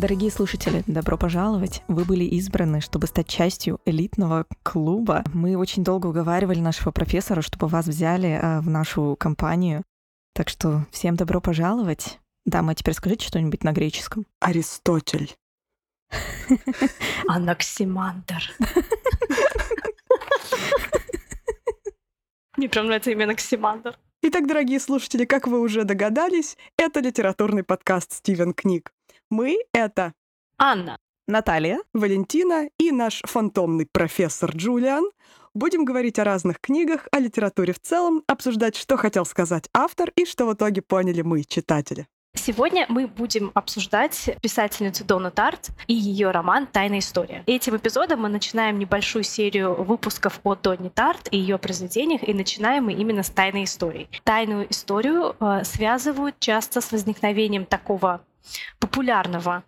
Дорогие слушатели, добро пожаловать! Вы были избраны, чтобы стать частью элитного клуба. Мы очень долго уговаривали нашего профессора, чтобы вас взяли э, в нашу компанию. Так что всем добро пожаловать. Дама, теперь скажите что-нибудь на греческом. Аристотель. Анаксимандр. Мне прям нравится имя Анаксимандр. Итак, дорогие слушатели, как вы уже догадались, это литературный подкаст «Стивен Книг». Мы — это Анна, Наталья. Валентина и наш фантомный профессор Джулиан. Будем говорить о разных книгах, о литературе в целом, обсуждать, что хотел сказать автор и что в итоге поняли мы, читатели. Сегодня мы будем обсуждать писательницу Дону Тарт и ее роман «Тайная история». Этим эпизодом мы начинаем небольшую серию выпусков о Донне Тарт и ее произведениях, и начинаем мы именно с «Тайной истории». Тайную историю э, связывают часто с возникновением такого популярного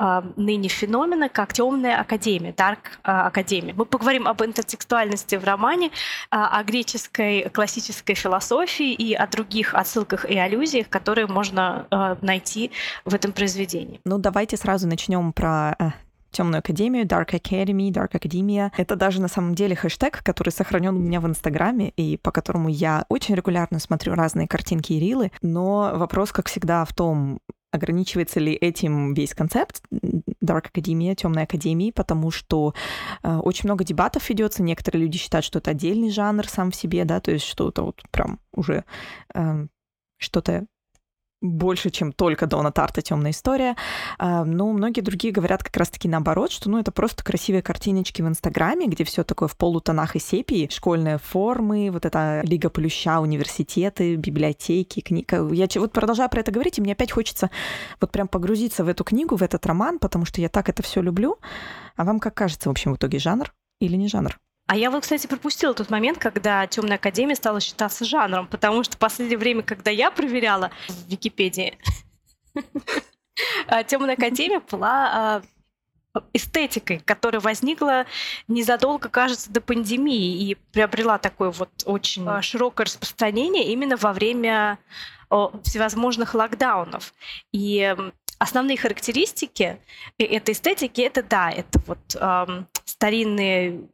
а, ныне феномена, как темная академия, Dark а, Academy. Мы поговорим об интертекстуальности в романе, а, о греческой классической философии и о других отсылках и аллюзиях, которые можно найти в этом произведении. Ну, давайте сразу начнем про э, Темную Академию, Dark Academy, Dark Academia. Это даже на самом деле хэштег, который сохранен у меня в Инстаграме, и по которому я очень регулярно смотрю разные картинки и рилы. Но вопрос, как всегда, в том, ограничивается ли этим весь концепт Dark Academia, Темной Академии, потому что э, очень много дебатов ведется. Некоторые люди считают, что это отдельный жанр сам в себе, да, то есть что-то вот прям уже э, что-то больше, чем только Дона Тарта «Темная история». А, но многие другие говорят как раз-таки наоборот, что ну, это просто красивые картиночки в Инстаграме, где все такое в полутонах и сепии, школьные формы, вот эта Лига Плюща, университеты, библиотеки, книга. Я вот продолжаю про это говорить, и мне опять хочется вот прям погрузиться в эту книгу, в этот роман, потому что я так это все люблю. А вам как кажется, в общем, в итоге жанр или не жанр? А я вот, кстати, пропустила тот момент, когда Темная Академия стала считаться жанром, потому что в последнее время, когда я проверяла в Википедии, Темная Академия была а, эстетикой, которая возникла незадолго, кажется, до пандемии и приобрела такое вот очень а, широкое распространение именно во время всевозможных локдаунов. И основные характеристики э, этой эстетики это да, это вот эм, старинные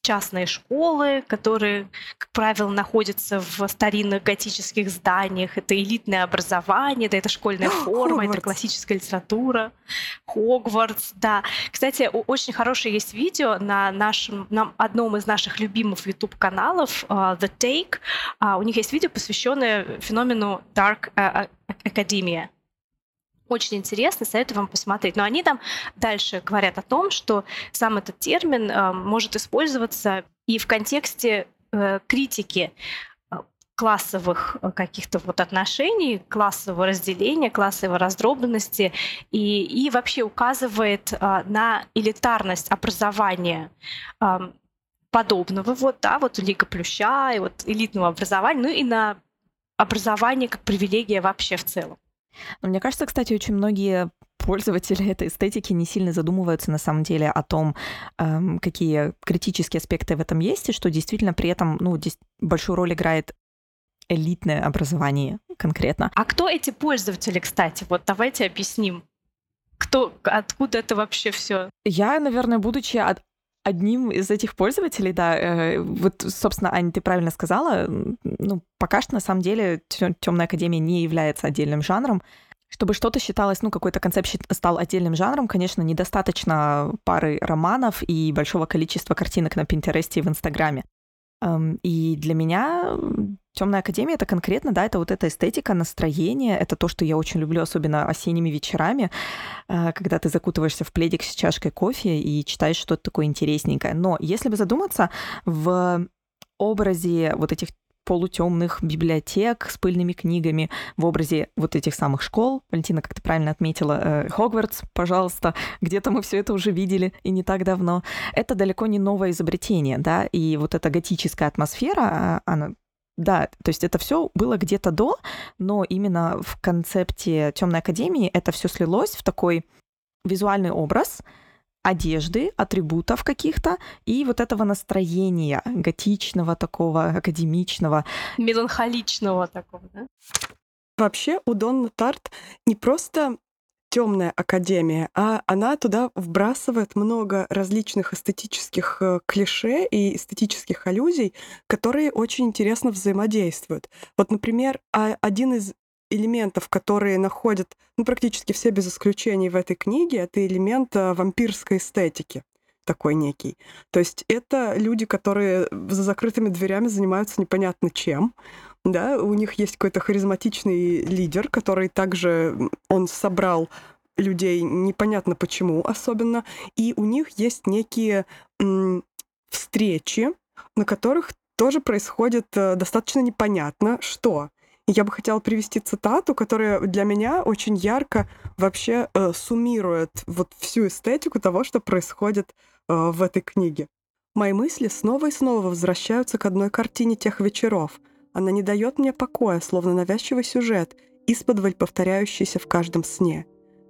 частные школы, которые, как правило, находятся в старинных готических зданиях. Это элитное образование, да, это школьная форма, Хогвартс. это классическая литература. Хогвартс, да. Кстати, очень хорошее есть видео на нашем, на одном из наших любимых YouTube-каналов uh, The Take. Uh, у них есть видео, посвященное феномену Dark uh, Academia. Очень интересно, советую вам посмотреть. Но они там дальше говорят о том, что сам этот термин э, может использоваться и в контексте э, критики э, классовых э, каких-то вот отношений, классового разделения, классовой раздробленности и, и вообще указывает э, на элитарность образования э, подобного, вот, да, вот Лига Плюща и вот элитного образования, ну и на образование как привилегия вообще в целом. Но мне кажется, кстати, очень многие пользователи этой эстетики не сильно задумываются на самом деле о том, эм, какие критические аспекты в этом есть, и что действительно при этом ну, здесь большую роль играет элитное образование конкретно. А кто эти пользователи, кстати? Вот давайте объясним. Кто, откуда это вообще все? Я, наверное, будучи от, одним из этих пользователей, да, э, вот, собственно, Аня, ты правильно сказала, ну, пока что, на самом деле, темная академия не является отдельным жанром. Чтобы что-то считалось, ну, какой-то концепт стал отдельным жанром, конечно, недостаточно пары романов и большого количества картинок на Пинтересте и в Инстаграме. И для меня Темная академия это конкретно, да, это вот эта эстетика, настроение, это то, что я очень люблю, особенно осенними вечерами, э, когда ты закутываешься в пледик с чашкой кофе и читаешь что-то такое интересненькое. Но если бы задуматься в образе вот этих полутемных библиотек с пыльными книгами в образе вот этих самых школ. Валентина, как ты правильно отметила, э, Хогвартс, пожалуйста, где-то мы все это уже видели и не так давно. Это далеко не новое изобретение, да, и вот эта готическая атмосфера, а, она да, то есть это все было где-то до, но именно в концепте Темной Академии это все слилось в такой визуальный образ одежды, атрибутов каких-то и вот этого настроения готичного такого, академичного. Меланхоличного такого, да? Вообще у Донны Тарт не просто темная академия, а она туда вбрасывает много различных эстетических э, клише и эстетических аллюзий, которые очень интересно взаимодействуют. Вот, например, а, один из элементов, которые находят ну, практически все без исключений в этой книге, это элемент э, вампирской эстетики такой некий. То есть это люди, которые за закрытыми дверями занимаются непонятно чем. Да, у них есть какой-то харизматичный лидер, который также он собрал людей непонятно почему особенно, и у них есть некие м, встречи, на которых тоже происходит э, достаточно непонятно что. Я бы хотела привести цитату, которая для меня очень ярко вообще э, суммирует вот всю эстетику того, что происходит э, в этой книге. Мои мысли снова и снова возвращаются к одной картине тех вечеров. Она не дает мне покоя, словно навязчивый сюжет, исподволь повторяющийся в каждом сне.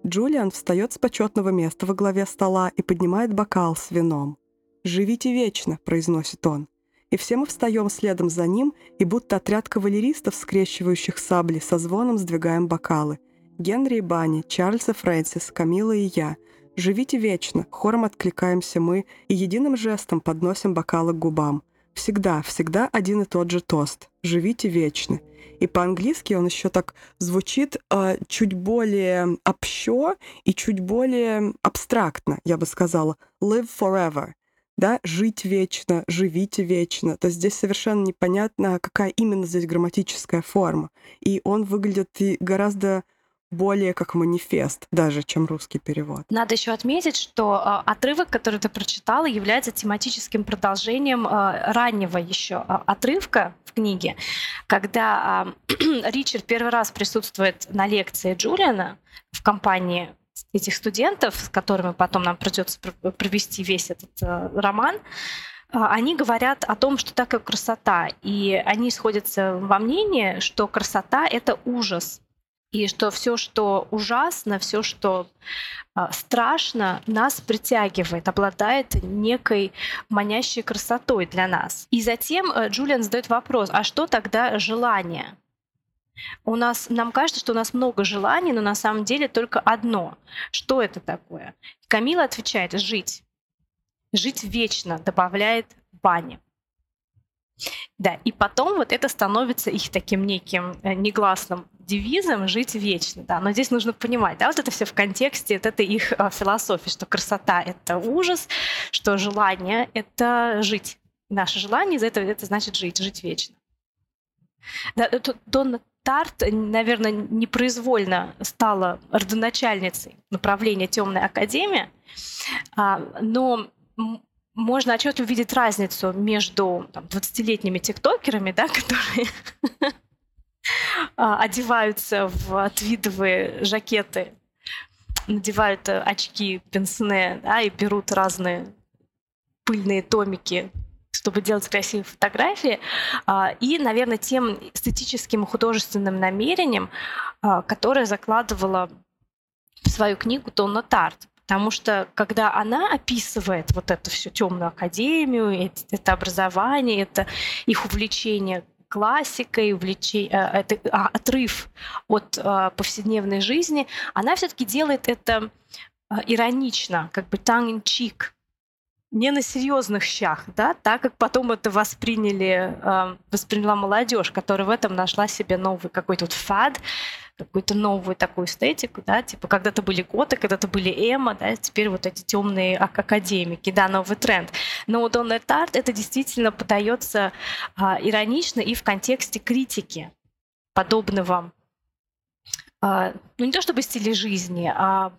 Джулиан встает с почетного места во главе стола и поднимает бокал с вином. «Живите вечно», — произносит он и все мы встаем следом за ним, и будто отряд кавалеристов, скрещивающих сабли, со звоном сдвигаем бокалы. Генри и Банни, Чарльз и Фрэнсис, Камила и я. Живите вечно, хором откликаемся мы и единым жестом подносим бокалы к губам. Всегда, всегда один и тот же тост. Живите вечно. И по-английски он еще так звучит э, чуть более общо и чуть более абстрактно, я бы сказала. Live forever да, жить вечно, живите вечно, то здесь совершенно непонятно, какая именно здесь грамматическая форма. И он выглядит гораздо более как манифест даже, чем русский перевод. Надо еще отметить, что э, отрывок, который ты прочитала, является тематическим продолжением э, раннего еще э, отрывка в книге, когда э, Ричард первый раз присутствует на лекции Джулиана в компании этих студентов, с которыми потом нам придется провести весь этот э, роман, э, они говорят о том, что такое красота. И они сходятся во мнении, что красота — это ужас. И что все, что ужасно, все, что э, страшно, нас притягивает, обладает некой манящей красотой для нас. И затем Джулиан задает вопрос, а что тогда желание? У нас, нам кажется, что у нас много желаний, но на самом деле только одно. Что это такое? Камила отвечает «жить». «Жить вечно», добавляет Баня. Да, и потом вот это становится их таким неким э, негласным девизом «жить вечно». Да. Но здесь нужно понимать, да, вот это все в контексте вот этой их э, философии, что красота — это ужас, что желание — это жить. Наше желание из этого это значит жить, жить вечно. Да, Донна Тарт, наверное, непроизвольно стала родоначальницей направления Темная Академия, а, но можно отчетливо увидеть разницу между там, 20-летними тиктокерами, да, которые а, одеваются в твидовые жакеты, надевают очки пенсне да, и берут разные пыльные томики чтобы делать красивые фотографии, а, и, наверное, тем эстетическим и художественным намерением, а, которое закладывала в свою книгу Донна Тарт. Потому что когда она описывает вот эту всю темную академию, это образование, это их увлечение классикой, увлечение, э, это а, отрыв от повседневной жизни, она все-таки делает это иронично, как бы tongue in cheek, не на серьезных щах, да, так как потом это восприняли, э, восприняла молодежь, которая в этом нашла себе новый какой-то вот фад, какую-то новую такую эстетику, да, типа когда-то были готы, когда-то были эмо, да, теперь вот эти темные академики, да, новый тренд. Но у Дональд Тарт это действительно подается а, иронично и в контексте критики подобного, а, ну не то чтобы стиля жизни, а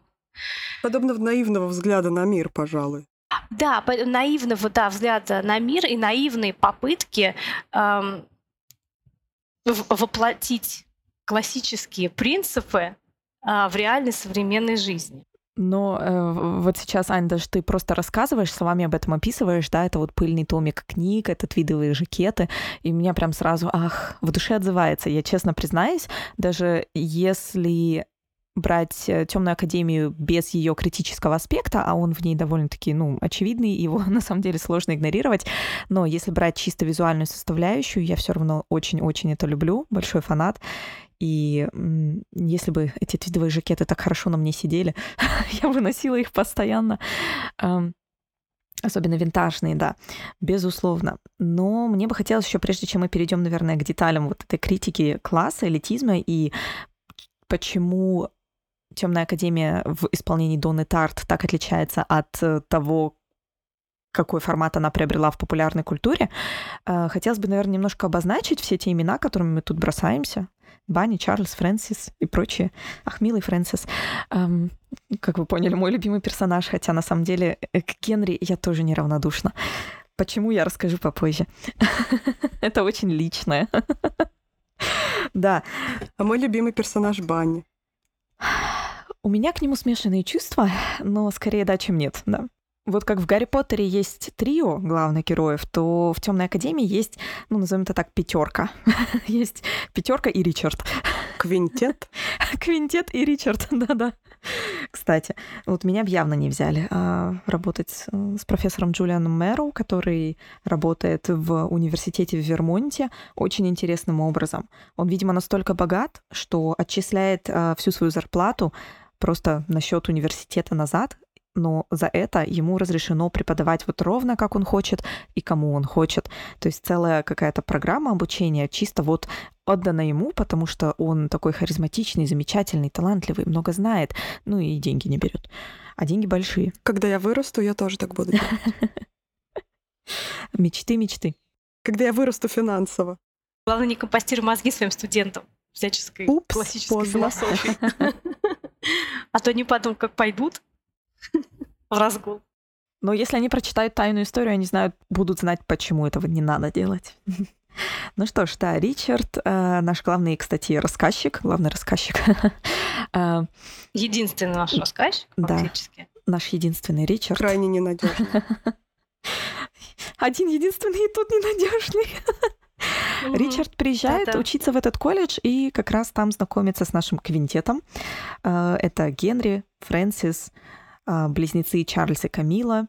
Подобного наивного взгляда на мир, пожалуй. Да, наивного да, взгляда на мир и наивные попытки эм, воплотить классические принципы э, в реальной современной жизни. Но э, вот сейчас, Аня, даже ты просто рассказываешь, словами об этом описываешь, да, это вот пыльный томик книг, это твидовые жакеты, и меня прям сразу, ах, в душе отзывается. Я честно признаюсь, даже если брать э, темную академию без ее критического аспекта, а он в ней довольно-таки, ну, очевидный, его на самом деле сложно игнорировать. Но если брать чисто визуальную составляющую, я все равно очень-очень это люблю, большой фанат. И если бы эти твидовые жакеты так хорошо на мне сидели, я бы носила их постоянно. Особенно винтажные, да, безусловно. Но мне бы хотелось еще, прежде чем мы перейдем, наверное, к деталям вот этой критики класса, элитизма и почему Темная Академия в исполнении Донны Тарт так отличается от э, того, какой формат она приобрела в популярной культуре. Э, хотелось бы, наверное, немножко обозначить все те имена, которыми мы тут бросаемся. Банни, Чарльз, Фрэнсис и прочие. Ах, милый Фрэнсис. Эм, как вы поняли, мой любимый персонаж, хотя на самом деле э, к Генри я тоже неравнодушна. Почему, я расскажу попозже. Это очень личное. Да. А мой любимый персонаж Банни. У меня к нему смешанные чувства, но скорее да, чем нет, да. Вот как в Гарри Поттере есть трио главных героев, то в Темной Академии есть, ну, назовем это так, пятерка. есть пятерка и Ричард. Квинтет? Квинтет и Ричард, да-да. Кстати, вот меня явно не взяли а, работать с профессором Джулианом Мэроу, который работает в университете в Вермонте очень интересным образом. Он, видимо, настолько богат, что отчисляет а, всю свою зарплату просто на счет университета назад но за это ему разрешено преподавать вот ровно как он хочет и кому он хочет. То есть целая какая-то программа обучения чисто вот отдана ему, потому что он такой харизматичный, замечательный, талантливый, много знает, ну и деньги не берет. А деньги большие. Когда я вырасту, я тоже так буду делать. Мечты, мечты. Когда я вырасту финансово. Главное, не компостируй мозги своим студентам всяческой Упс, классической поздно. философии. А то они потом как пойдут, в разгул. Но если они прочитают тайную историю, они знают, будут знать, почему этого не надо делать. Ну что ж, да, Ричард, э, наш главный, кстати, рассказчик, главный рассказчик. Э, единственный наш рассказчик, фактически. Да, наш единственный Ричард. Крайне ненадежный. Один единственный и тут ненадежный. Ричард приезжает учиться в этот колледж и как раз там знакомится с нашим квинтетом. Э, это Генри, Фрэнсис, а, близнецы Чарльз и Камила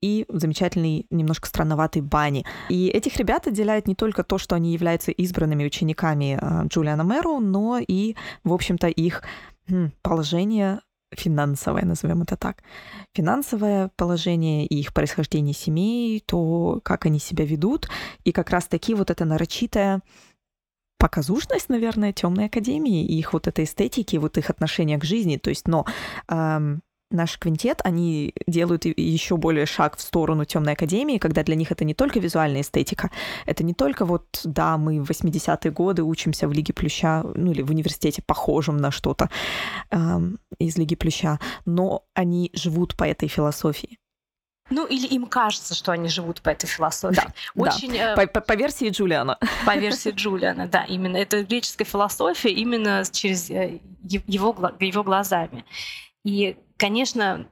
и замечательный, немножко странноватый Бани. И этих ребят отделяет не только то, что они являются избранными учениками а, Джулиана Мэру, но и, в общем-то, их положение финансовое, назовем это так. Финансовое положение и их происхождение семей, то, как они себя ведут, и как раз-таки вот эта нарочитая показушность, наверное, темной академии и их вот этой эстетики, вот их отношения к жизни. То есть, но эм, наш квинтет, они делают еще более шаг в сторону темной академии, когда для них это не только визуальная эстетика, это не только вот, да, мы в 80-е годы учимся в Лиге Плюща, ну или в университете похожем на что-то эм, из Лиги Плюща, но они живут по этой философии. Ну, или им кажется, что они живут по этой философии. Да, Очень, да. Э, по, по, по версии Джулиана. По версии Джулиана, да, именно. Это греческая философия именно через э, его, его глазами. И конечно,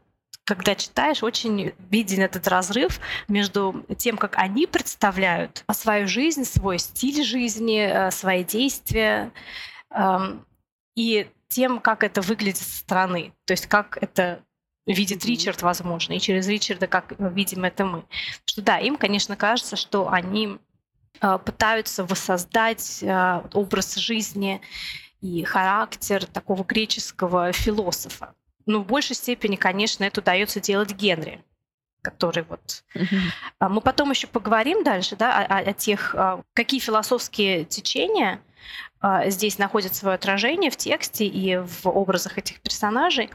когда читаешь, очень виден этот разрыв между тем, как они представляют свою жизнь, свой стиль жизни, э, свои действия, эм, и тем, как это выглядит со стороны. То есть как это видит. Ричард, возможно, и через Ричарда, как видим это мы. Что да, им, конечно, кажется, что они э, пытаются воссоздать э, образ жизни и характер такого греческого философа. Ну, в большей степени, конечно, это удается делать Генри, который вот... Mm-hmm. Мы потом еще поговорим дальше, да, о, о тех, а, какие философские течения а, здесь находят свое отражение в тексте и в образах этих персонажей.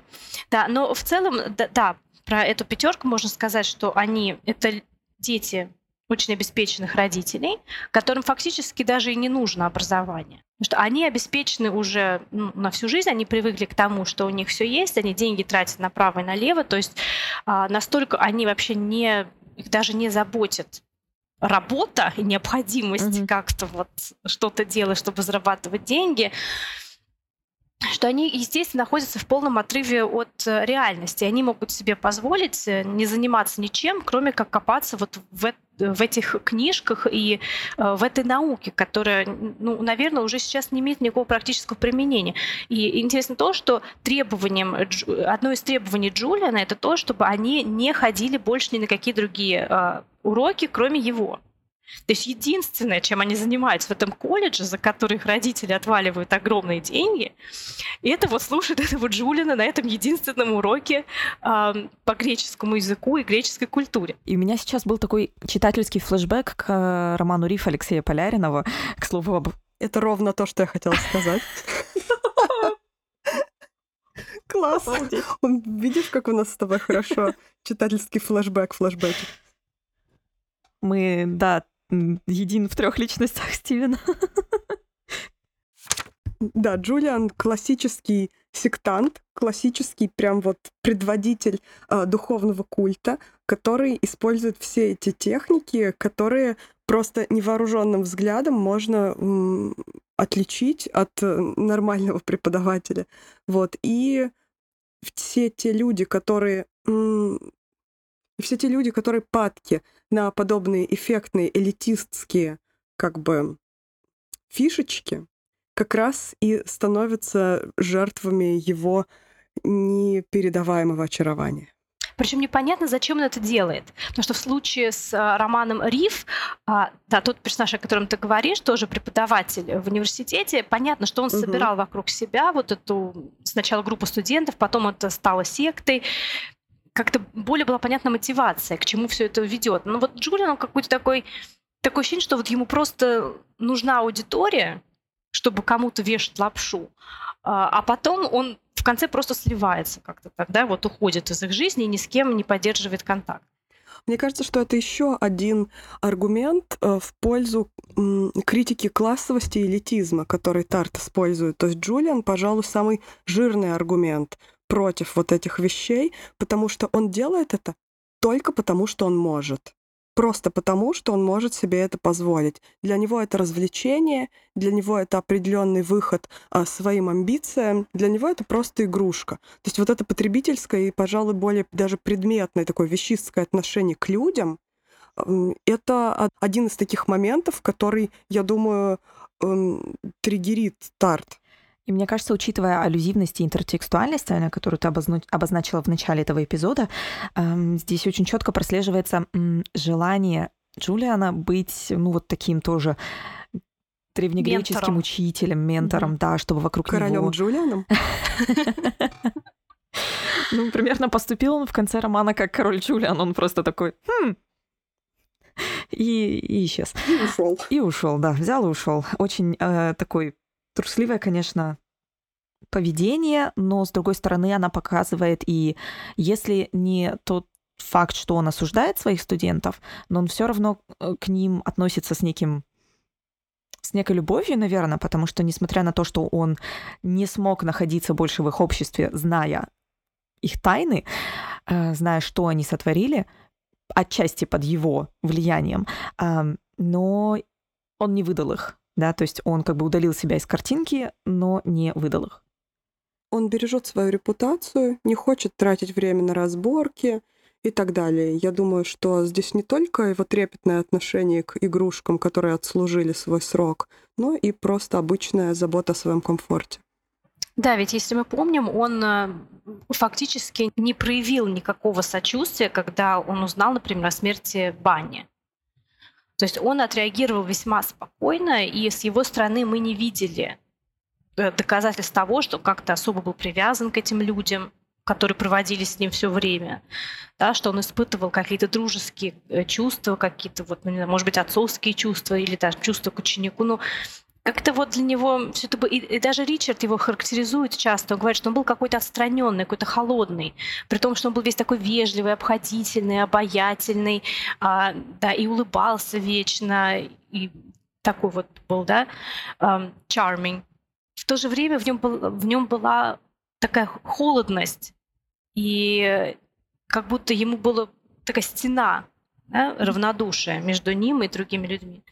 Да, но в целом, да, да про эту пятерку можно сказать, что они это дети очень обеспеченных родителей, которым фактически даже и не нужно образование. Что они обеспечены уже ну, на всю жизнь, они привыкли к тому, что у них все есть, они деньги тратят направо и налево, то есть а, настолько они вообще не, их даже не заботят работа и необходимость mm-hmm. как-то вот что-то делать, чтобы зарабатывать деньги что они, естественно, находятся в полном отрыве от э, реальности. Они могут себе позволить э, не заниматься ничем, кроме как копаться вот в, в этих книжках и э, в этой науке, которая, ну, наверное, уже сейчас не имеет никакого практического применения. И интересно то, что требованием, одно из требований Джулиана это то, чтобы они не ходили больше ни на какие другие уроки, кроме его. То есть единственное, чем они занимаются в этом колледже, за который их родители отваливают огромные деньги, это вот слушать этого Джулина на этом единственном уроке э, по греческому языку и греческой культуре. И у меня сейчас был такой читательский флешбэк к э, роману Риф Алексея Поляринова, к слову об... Это ровно то, что я хотела сказать. Класс. Он, видишь, как у нас с тобой хорошо читательский флешбэк, флешбеки. Мы, да, един в трех личностях Стивена. Да, Джулиан классический сектант, классический прям вот предводитель э, духовного культа, который использует все эти техники, которые просто невооруженным взглядом можно м, отличить от э, нормального преподавателя. Вот. И все те люди, которые м, все те люди, которые падки на подобные эффектные элитистские как бы фишечки, как раз и становятся жертвами его непередаваемого очарования. Причем непонятно, зачем он это делает. Потому что в случае с а, романом Риф, а, да, тот персонаж, о котором ты говоришь, тоже преподаватель в университете, понятно, что он угу. собирал вокруг себя вот эту сначала группу студентов, потом это стало сектой. Как-то более была понятна мотивация, к чему все это ведет. Но вот Джулиан какой-то такой такое ощущение, что вот ему просто нужна аудитория, чтобы кому-то вешать лапшу, а, а потом он в конце просто сливается как-то тогда, вот уходит из их жизни и ни с кем не поддерживает контакт. Мне кажется, что это еще один аргумент э, в пользу критики классовости и элитизма, который Тарт использует. То есть Джулиан, пожалуй, самый жирный аргумент против вот этих вещей, потому что он делает это только потому, что он может просто потому, что он может себе это позволить. Для него это развлечение, для него это определенный выход а, своим амбициям, для него это просто игрушка. То есть вот это потребительское и, пожалуй, более даже предметное такое вещистское отношение к людям, это один из таких моментов, который, я думаю, триггерит Тарт. И мне кажется, учитывая аллюзивность и интертекстуальность, которую ты обозначила в начале этого эпизода, эм, здесь очень четко прослеживается желание Джулиана быть, ну, вот таким тоже древнегреческим ментором. учителем, ментором, mm-hmm. да, чтобы вокруг Королем него... Джулианом? Ну, примерно поступил он в конце романа как король Джулиан. Он просто такой, хм, и, и исчез. И ушел. И ушел, да, взял и ушел. Очень э, такой трусливое, конечно, поведение, но с другой стороны она показывает и если не тот факт, что он осуждает своих студентов, но он все равно э, к ним относится с неким с некой любовью, наверное, потому что, несмотря на то, что он не смог находиться больше в их обществе, зная их тайны, э, зная, что они сотворили, отчасти под его влиянием, но он не выдал их да, то есть он как бы удалил себя из картинки, но не выдал их. Он бережет свою репутацию, не хочет тратить время на разборки и так далее. Я думаю, что здесь не только его трепетное отношение к игрушкам, которые отслужили свой срок, но и просто обычная забота о своем комфорте. Да, ведь если мы помним, он э, фактически не проявил никакого сочувствия, когда он узнал, например, о смерти Бани. То есть он отреагировал весьма спокойно, и с его стороны мы не видели э, доказательств того, что как-то особо был привязан к этим людям, которые проводили с ним все время, да, что он испытывал какие-то дружеские э, чувства, какие-то вот, ну, может быть, отцовские чувства или даже чувства к ученику. Ну, как-то вот для него все это. И, и даже Ричард его характеризует часто. Он говорит, что он был какой-то отстраненный, какой-то холодный. При том, что он был весь такой вежливый, обходительный, обаятельный, а, да, и улыбался вечно, и такой вот был, да, um, charming. В то же время в нем, был, в нем была такая холодность, и как будто ему была такая стена, да, равнодушия между ним и другими людьми.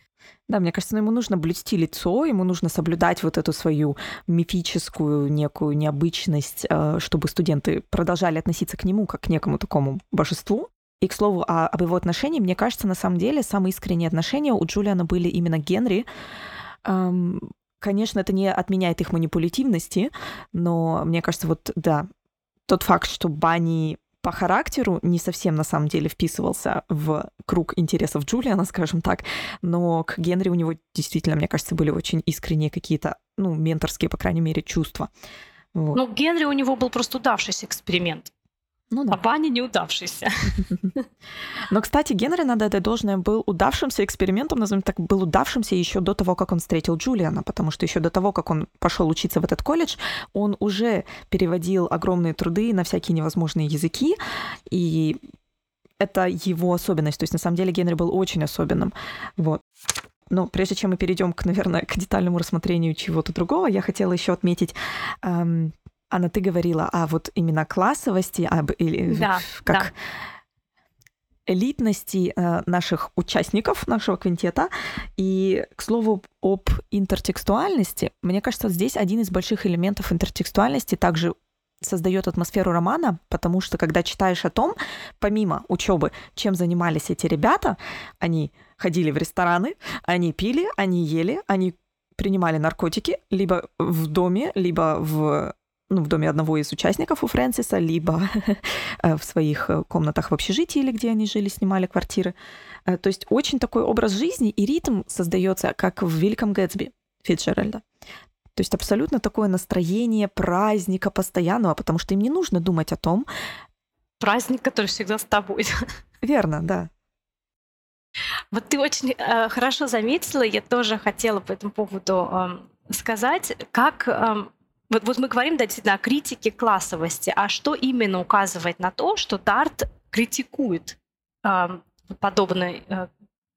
Да, мне кажется, ну, ему нужно блюсти лицо, ему нужно соблюдать вот эту свою мифическую некую необычность, э, чтобы студенты продолжали относиться к нему как к некому такому божеству. И, к слову, о, об его отношении, мне кажется, на самом деле, самые искренние отношения у Джулиана были именно Генри. Эм, конечно, это не отменяет их манипулятивности, но мне кажется, вот, да, тот факт, что Банни по характеру не совсем на самом деле вписывался в круг интересов Джулиана, скажем так, но к Генри у него действительно, мне кажется, были очень искренние какие-то, ну, менторские, по крайней мере, чувства. Вот. Ну, Генри у него был просто удавшийся эксперимент. Ну да. А Ваня неудавшийся. Но, кстати, Генри, надо это должное, был удавшимся экспериментом, назовем так, был удавшимся еще до того, как он встретил Джулиана, потому что еще до того, как он пошел учиться в этот колледж, он уже переводил огромные труды на всякие невозможные языки, и это его особенность. То есть, на самом деле, Генри был очень особенным. Вот. Но прежде чем мы перейдем к, наверное, к детальному рассмотрению чего-то другого, я хотела еще отметить эм, Анна, ты говорила о вот именно классовости, об или да, как да. элитности э, наших участников нашего квинтета. И, к слову, об интертекстуальности, мне кажется, здесь один из больших элементов интертекстуальности также создает атмосферу романа, потому что когда читаешь о том, помимо учебы, чем занимались эти ребята, они ходили в рестораны, они пили, они ели, они принимали наркотики либо в доме, либо в ну, в доме одного из участников у Фрэнсиса, либо э, в своих э, комнатах в общежитии, или где они жили, снимали квартиры. Э, то есть очень такой образ жизни и ритм создается, как в «Великом Гэтсби» Фитджеральда. То есть абсолютно такое настроение праздника постоянного, потому что им не нужно думать о том... Праздник, который всегда с тобой. Верно, да. Вот ты очень э, хорошо заметила, я тоже хотела по этому поводу э, сказать, как э, вот, вот мы говорим да, действительно о критике классовости, а что именно указывает на то, что Тарт критикует э, подобный э,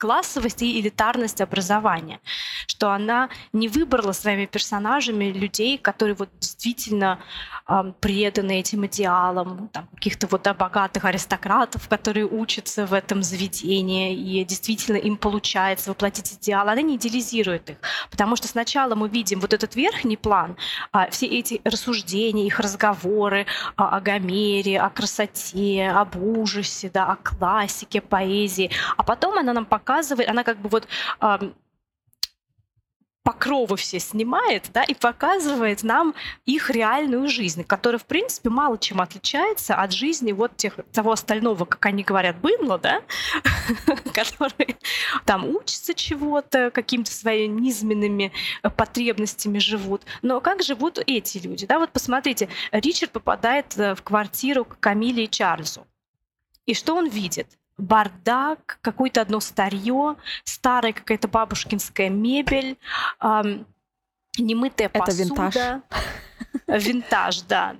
классовость и элитарность образования, что она не выбрала своими персонажами людей, которые вот действительно э, преданы этим идеалам, там, каких-то вот да, богатых аристократов, которые учатся в этом заведении, и действительно им получается воплотить идеал. Она не идеализирует их, потому что сначала мы видим вот этот верхний план, э, все эти рассуждения, их разговоры э, о Гомере, о красоте, об ужасе, да, о классике, поэзии, а потом она нам показывает, показывает, она как бы вот покровы все снимает, да, и показывает нам их реальную жизнь, которая, в принципе, мало чем отличается от жизни вот тех, того остального, как они говорят, быдла, да, которые там учатся чего-то, какими-то своими низменными э, потребностями живут. Но как живут эти люди, да, вот посмотрите, Ричард попадает э, в квартиру к Камиле и Чарльзу. И что он видит? Бардак, какое-то одно старье, старая какая-то бабушкинская мебель, эм, немытая посуда. Это винтаж. Винтаж, да.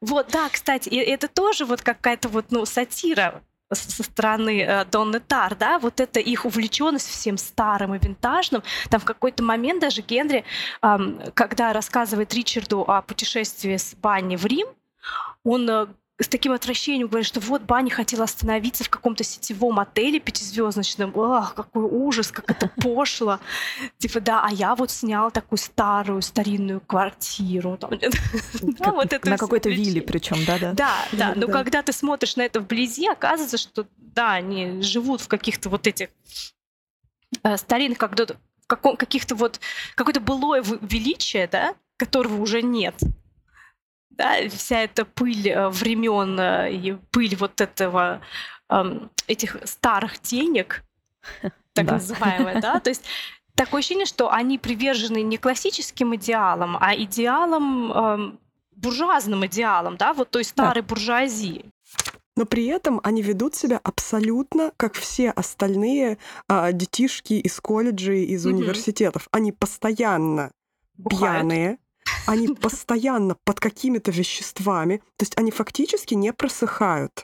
Вот, да, кстати, это тоже вот какая-то вот, ну, сатира со стороны э, Донны Тар, да, вот это их увлеченность всем старым и винтажным. Там в какой-то момент даже Генри, эм, когда рассказывает Ричарду о путешествии с Банни в Рим, он э, с таким отвращением говорит, что вот Банни хотела остановиться в каком-то сетевом отеле пятизвездочном. Ах, какой ужас, как это пошло. Типа, да, а я вот снял такую старую, старинную квартиру. На какой-то вилле причем, да, да. Да, да. Но когда ты смотришь на это вблизи, оказывается, что да, они живут в каких-то вот этих э, старинных, каких-то вот какое-то былое величие, да, которого уже нет да, вся эта пыль э, времен э, и пыль вот этого этих старых денег, так называемая, да, то есть такое ощущение, что они привержены не классическим идеалам, а идеалам, буржуазным идеалам, да, вот той старой да. буржуазии. Но при этом они ведут себя абсолютно как все остальные а, детишки из колледжей, из mm-hmm. университетов. Они постоянно Бухают. пьяные, они постоянно под какими-то веществами, то есть они фактически не просыхают.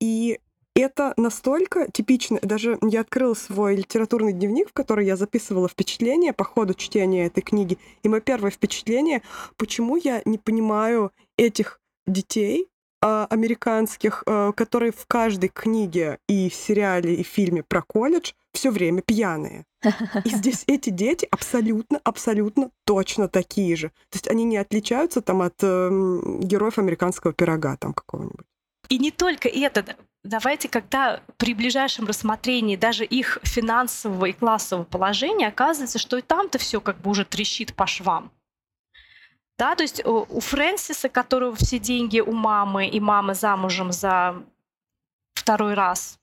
И это настолько типично. Даже я открыла свой литературный дневник, в который я записывала впечатления по ходу чтения этой книги. И мое первое впечатление, почему я не понимаю этих детей, а, американских, а, которые в каждой книге и сериале, и фильме про колледж все время пьяные. И здесь эти дети абсолютно, абсолютно точно такие же. То есть они не отличаются там от э, героев американского пирога там какого-нибудь. И не только это. Давайте, когда при ближайшем рассмотрении даже их финансового и классового положения оказывается, что и там-то все как бы уже трещит по швам. Да, то есть у Фрэнсиса, которого все деньги у мамы, и мама замужем за второй раз,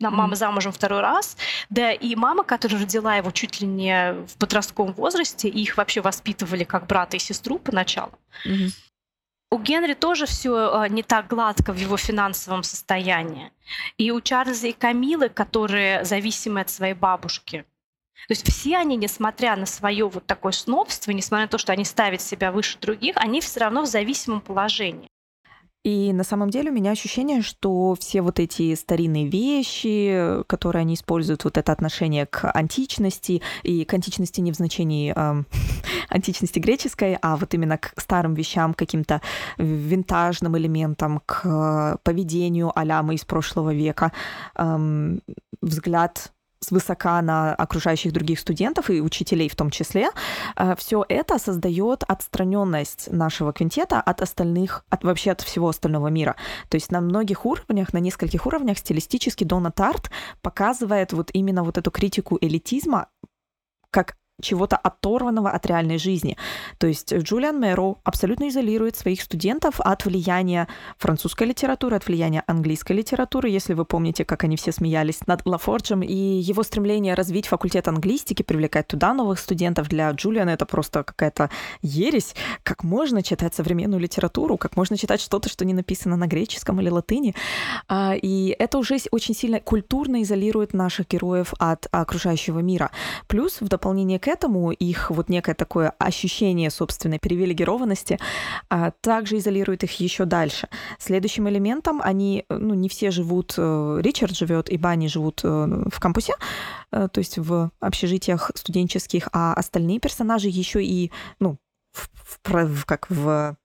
мама замужем второй раз, да и мама, которая родила его чуть ли не в подростковом возрасте, и их вообще воспитывали как брата и сестру поначалу. Mm-hmm. У Генри тоже все а, не так гладко в его финансовом состоянии. И у Чарльза и Камилы, которые зависимы от своей бабушки. То есть все они, несмотря на свое вот такое снобство, несмотря на то, что они ставят себя выше других, они все равно в зависимом положении. И на самом деле у меня ощущение, что все вот эти старинные вещи, которые они используют, вот это отношение к античности, и к античности не в значении э, античности греческой, а вот именно к старым вещам, каким-то винтажным элементам, к поведению а из прошлого века, э, взгляд свысока на окружающих других студентов и учителей в том числе, э, все это создает отстраненность нашего квинтета от остальных, от вообще от всего остального мира. То есть на многих уровнях, на нескольких уровнях стилистически Дона Тарт показывает вот именно вот эту критику элитизма как чего-то оторванного от реальной жизни. То есть Джулиан Мэроу абсолютно изолирует своих студентов от влияния французской литературы, от влияния английской литературы, если вы помните, как они все смеялись над Лафорджем, и его стремление развить факультет английстики, привлекать туда новых студентов для Джулиана это просто какая-то ересь. Как можно читать современную литературу, как можно читать что-то, что не написано на греческом или латыни. А, и это уже очень сильно культурно изолирует наших героев от окружающего мира. Плюс в дополнение к этому их вот некое такое ощущение собственной привилегированности а, также изолирует их еще дальше. Следующим элементом они, ну, не все живут, э, Ричард живет и Банни живут э, в кампусе, э, то есть в общежитиях студенческих, а остальные персонажи еще и, ну, в, в, как в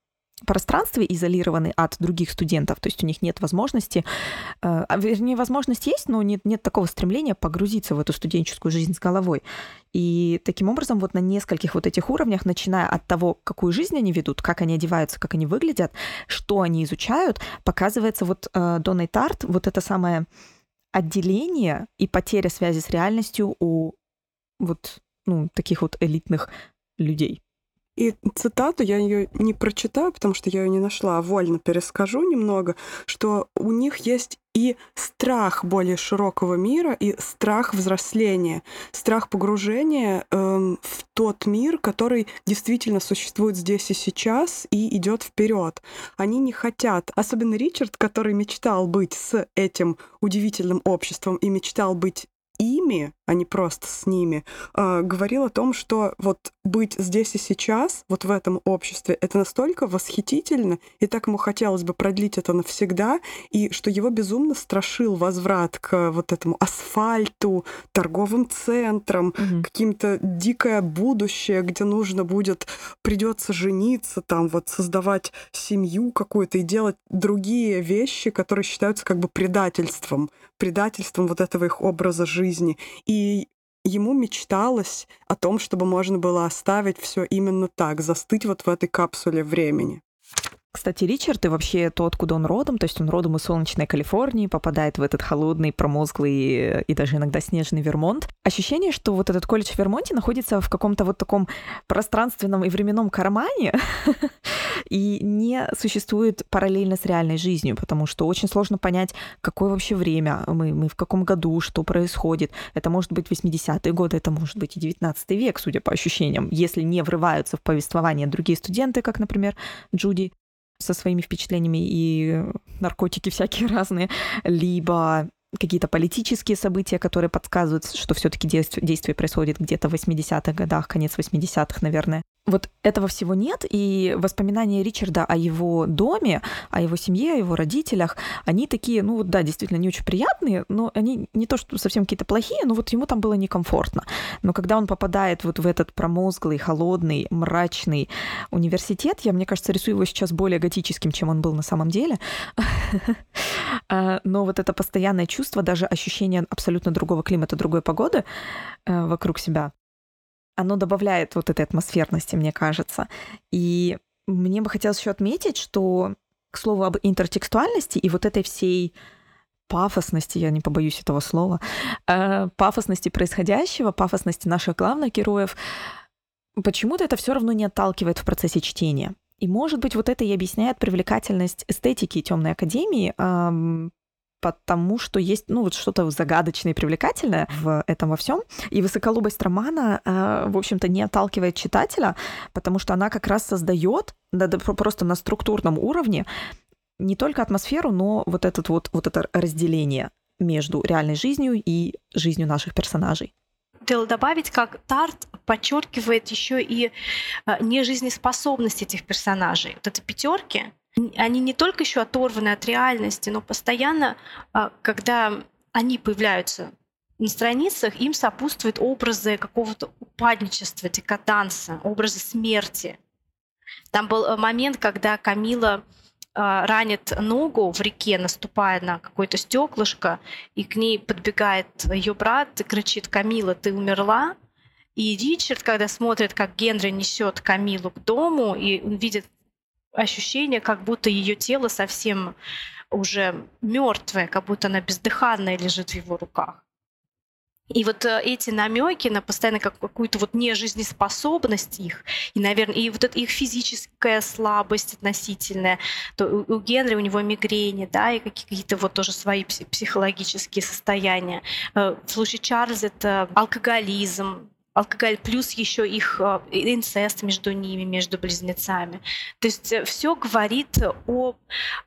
пространстве изолированы от других студентов, то есть у них нет возможности, э, а, вернее, возможность есть, но нет, нет такого стремления погрузиться в эту студенческую жизнь с головой. И таким образом вот на нескольких вот этих уровнях, начиная от того, какую жизнь они ведут, как они одеваются, как они выглядят, что они изучают, показывается вот э, Тарт вот это самое отделение и потеря связи с реальностью у вот ну, таких вот элитных людей. И цитату, я ее не прочитаю, потому что я ее не нашла, а вольно перескажу немного, что у них есть и страх более широкого мира, и страх взросления, страх погружения эм, в тот мир, который действительно существует здесь и сейчас и идет вперед. Они не хотят, особенно Ричард, который мечтал быть с этим удивительным обществом и мечтал быть ими, а не просто с ними, э, говорил о том, что вот быть здесь и сейчас, вот в этом обществе, это настолько восхитительно, и так ему хотелось бы продлить это навсегда, и что его безумно страшил возврат к вот этому асфальту, торговым центрам, mm-hmm. каким-то дикое будущее, где нужно будет, придется жениться, там вот создавать семью какую-то и делать другие вещи, которые считаются как бы предательством, предательством вот этого их образа жизни. И ему мечталось о том, чтобы можно было оставить все именно так, застыть вот в этой капсуле времени. Кстати, Ричард и вообще то, откуда он родом, то есть он родом из солнечной Калифорнии, попадает в этот холодный, промозглый и даже иногда снежный Вермонт. Ощущение, что вот этот колледж в Вермонте находится в каком-то вот таком пространственном и временном кармане и не существует параллельно с реальной жизнью, потому что очень сложно понять, какое вообще время мы, мы в каком году, что происходит. Это может быть 80-е годы, это может быть и 19 век, судя по ощущениям, если не врываются в повествование другие студенты, как, например, Джуди со своими впечатлениями и наркотики всякие разные, либо какие-то политические события, которые подсказывают, что все-таки действие, происходит где-то в 80-х годах, конец 80-х, наверное. Вот этого всего нет, и воспоминания Ричарда о его доме, о его семье, о его родителях, они такие, ну вот да, действительно не очень приятные, но они не то, что совсем какие-то плохие, но вот ему там было некомфортно. Но когда он попадает вот в этот промозглый, холодный, мрачный университет, я, мне кажется, рисую его сейчас более готическим, чем он был на самом деле. А, но вот это постоянное чувство, даже ощущение абсолютно другого климата, другой погоды э, вокруг себя, оно добавляет вот этой атмосферности, мне кажется. И мне бы хотелось еще отметить, что, к слову, об интертекстуальности и вот этой всей пафосности, я не побоюсь этого слова, э, пафосности происходящего, пафосности наших главных героев, почему-то это все равно не отталкивает в процессе чтения. И, может быть, вот это и объясняет привлекательность эстетики темной академии, потому что есть, ну, вот что-то загадочное и привлекательное в этом во всем. И высоколобость романа, э, в общем-то, не отталкивает читателя, потому что она как раз создает да, да, просто на структурном уровне не только атмосферу, но вот, этот вот, вот это разделение между реальной жизнью и жизнью наших персонажей. Хотела добавить, как Тарт подчеркивает еще и э, нежизнеспособность этих персонажей. Вот это пятерки, они не только еще оторваны от реальности, но постоянно, а, когда они появляются на страницах, им сопутствуют образы какого-то упадничества, декаданса, образы смерти. Там был э, момент, когда Камила а, ранит ногу в реке, наступая на какое-то стеклышко, и к ней подбегает ее брат и кричит «Камила, ты умерла?» И Ричард, когда смотрит, как Генри несет Камилу к дому, и он видит ощущение, как будто ее тело совсем уже мертвое, как будто она бездыханная лежит в его руках. И вот э, эти намеки на постоянно как какую-то вот нежизнеспособность их, и, наверное, и вот эта их физическая слабость относительная, то у, у Генри у него мигрени, да, и какие-то вот тоже свои психологические состояния. Э, в случае Чарльза это алкоголизм, алкоголь, плюс еще их э, инцест между ними, между близнецами. То есть э, все говорит о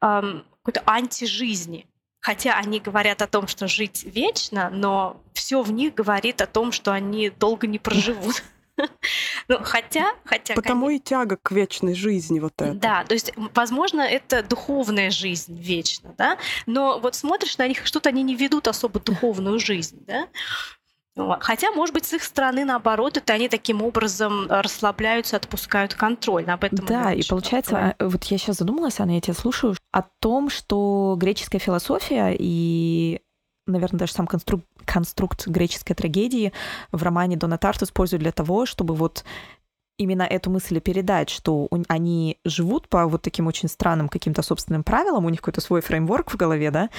какой-то антижизни. Хотя они говорят о том, что жить вечно, но все в них говорит о том, что они долго не проживут. Ну, хотя, хотя... Потому и тяга к вечной жизни вот это. Да, то есть, возможно, это духовная жизнь вечно, да, но вот смотришь на них, что-то они не ведут особо духовную жизнь, да, Хотя, может быть, с их стороны, наоборот, это они таким образом расслабляются, отпускают контроль. Об этом да, и получается, такое. вот я сейчас задумалась, Анна, я тебя слушаю, о том, что греческая философия и наверное, даже сам конструкт, конструкт греческой трагедии в романе Дона Тарт используют для того, чтобы вот именно эту мысль передать, что они живут по вот таким очень странным каким-то собственным правилам, у них какой-то свой фреймворк в голове, да,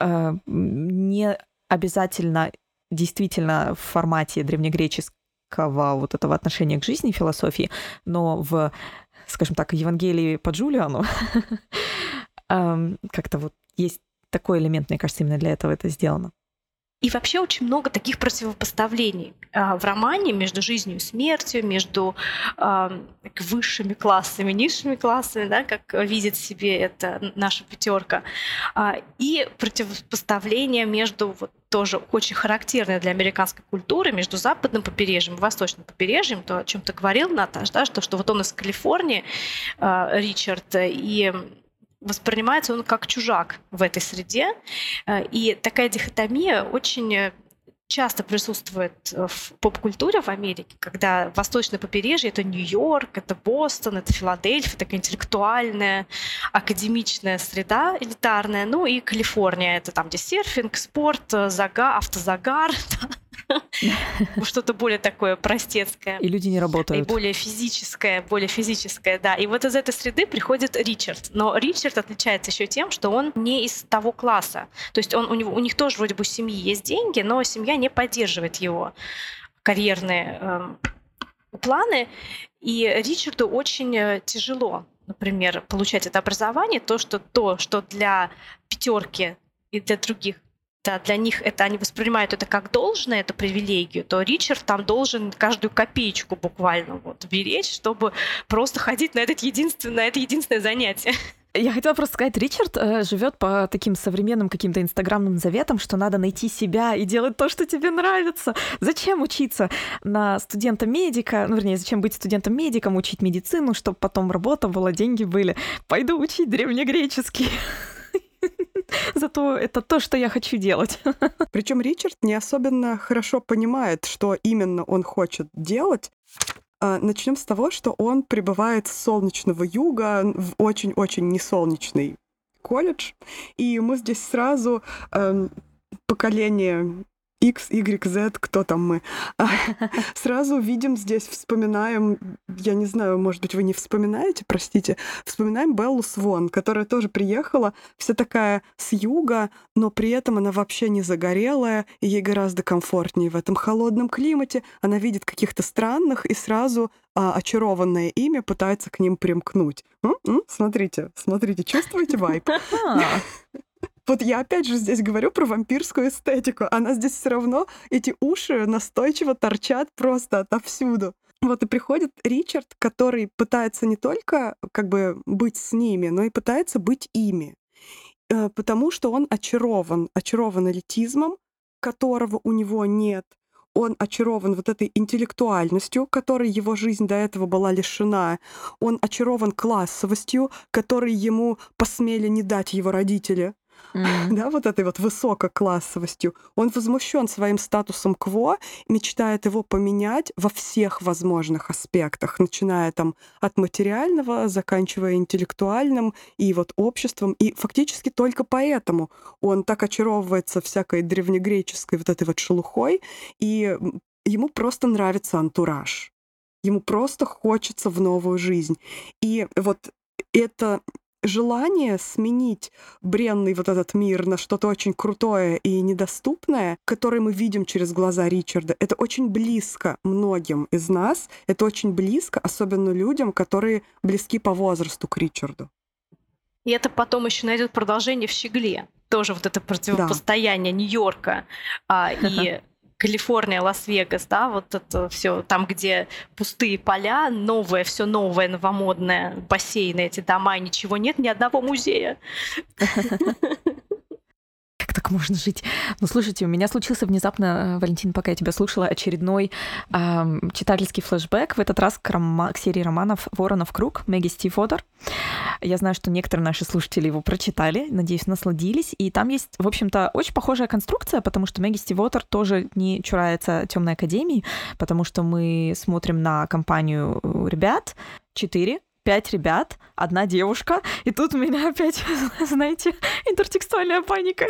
э, не обязательно действительно в формате древнегреческого вот этого отношения к жизни, философии, но в, скажем так, Евангелии по Джулиану как-то вот есть такой элемент, мне кажется, именно для этого это сделано. И вообще очень много таких противопоставлений а, в романе между жизнью и смертью, между высшими классами, низшими классами, да, как видит себе это наша пятерка, э, и противопоставление между вот тоже очень характерное для американской культуры между западным побережьем и восточным побережьем, то, о чем ты говорил, Наташ, да, что, что вот он из Калифорнии, э, Ричард, и воспринимается он как чужак в этой среде. Э, и такая дихотомия очень э, часто присутствует э, в поп-культуре в Америке, когда восточное побережье — это Нью-Йорк, это Бостон, это Филадельфия, такая интеллектуальная, академичная среда элитарная, ну и Калифорния — это там, где серфинг, спорт, загар, автозагар, что-то более такое простецкое. И люди не работают. И более физическое, более физическое, да. И вот из этой среды приходит Ричард. Но Ричард отличается еще тем, что он не из того класса. То есть он, у, него, у них тоже вроде бы у семьи есть деньги, но семья не поддерживает его карьерные э, планы. И Ричарду очень э, тяжело, например, получать это образование, то, что то, что для пятерки и для других да, для них это они воспринимают это как должное, это привилегию, то Ричард там должен каждую копеечку буквально вот беречь, чтобы просто ходить на, этот единственное, на это единственное занятие. Я хотела просто сказать, Ричард э, живет по таким современным каким-то инстаграмным заветам, что надо найти себя и делать то, что тебе нравится. Зачем учиться на студента-медика, ну, вернее, зачем быть студентом-медиком, учить медицину, чтобы потом работа была, деньги были. Пойду учить древнегреческий. Зато это то, что я хочу делать. Причем Ричард не особенно хорошо понимает, что именно он хочет делать. А, Начнем с того, что он прибывает с солнечного юга в очень-очень несолнечный колледж. И мы здесь сразу э, поколение X, Y, Z, кто там мы. А, сразу видим здесь, вспоминаем, я не знаю, может быть, вы не вспоминаете, простите, вспоминаем Беллу Свон, которая тоже приехала, вся такая с юга, но при этом она вообще не загорелая, и ей гораздо комфортнее в этом холодном климате. Она видит каких-то странных и сразу а, очарованное имя пытается к ним примкнуть. М-м, смотрите, смотрите, чувствуете вайп? Вот я опять же здесь говорю про вампирскую эстетику. Она здесь все равно, эти уши настойчиво торчат просто отовсюду. Вот и приходит Ричард, который пытается не только как бы быть с ними, но и пытается быть ими. Э, потому что он очарован, очарован элитизмом, которого у него нет. Он очарован вот этой интеллектуальностью, которой его жизнь до этого была лишена. Он очарован классовостью, которой ему посмели не дать его родители mm. да, вот этой вот высококлассовостью. Он возмущен своим статусом кво, мечтает его поменять во всех возможных аспектах, начиная там от материального, заканчивая интеллектуальным и вот обществом. И фактически только поэтому он так очаровывается всякой древнегреческой вот этой вот шелухой, и ему просто нравится антураж. Ему просто хочется в новую жизнь. И вот это желание сменить бренный вот этот мир на что-то очень крутое и недоступное, которое мы видим через глаза Ричарда, это очень близко многим из нас, это очень близко, особенно людям, которые близки по возрасту к Ричарду. И это потом еще найдет продолжение в «Щегле». Тоже вот это противопостояние да. Нью-Йорка а, и Калифорния, Лас-Вегас, да, вот это все там, где пустые поля, новое, все новое, новомодное, бассейны, эти дома, ничего нет, ни одного музея. Так можно жить? Ну, слушайте, у меня случился внезапно, э, Валентин, пока я тебя слушала, очередной э, читательский флешбэк, в этот раз к, рома- к серии романов «Воронов круг» Мэгги Стиводер. Я знаю, что некоторые наши слушатели его прочитали, надеюсь, насладились. И там есть, в общем-то, очень похожая конструкция, потому что Мэгги Стивотер тоже не чурается темной академии, потому что мы смотрим на компанию ребят, четыре, пять ребят, одна девушка, и тут у меня опять, знаете, интертекстуальная паника.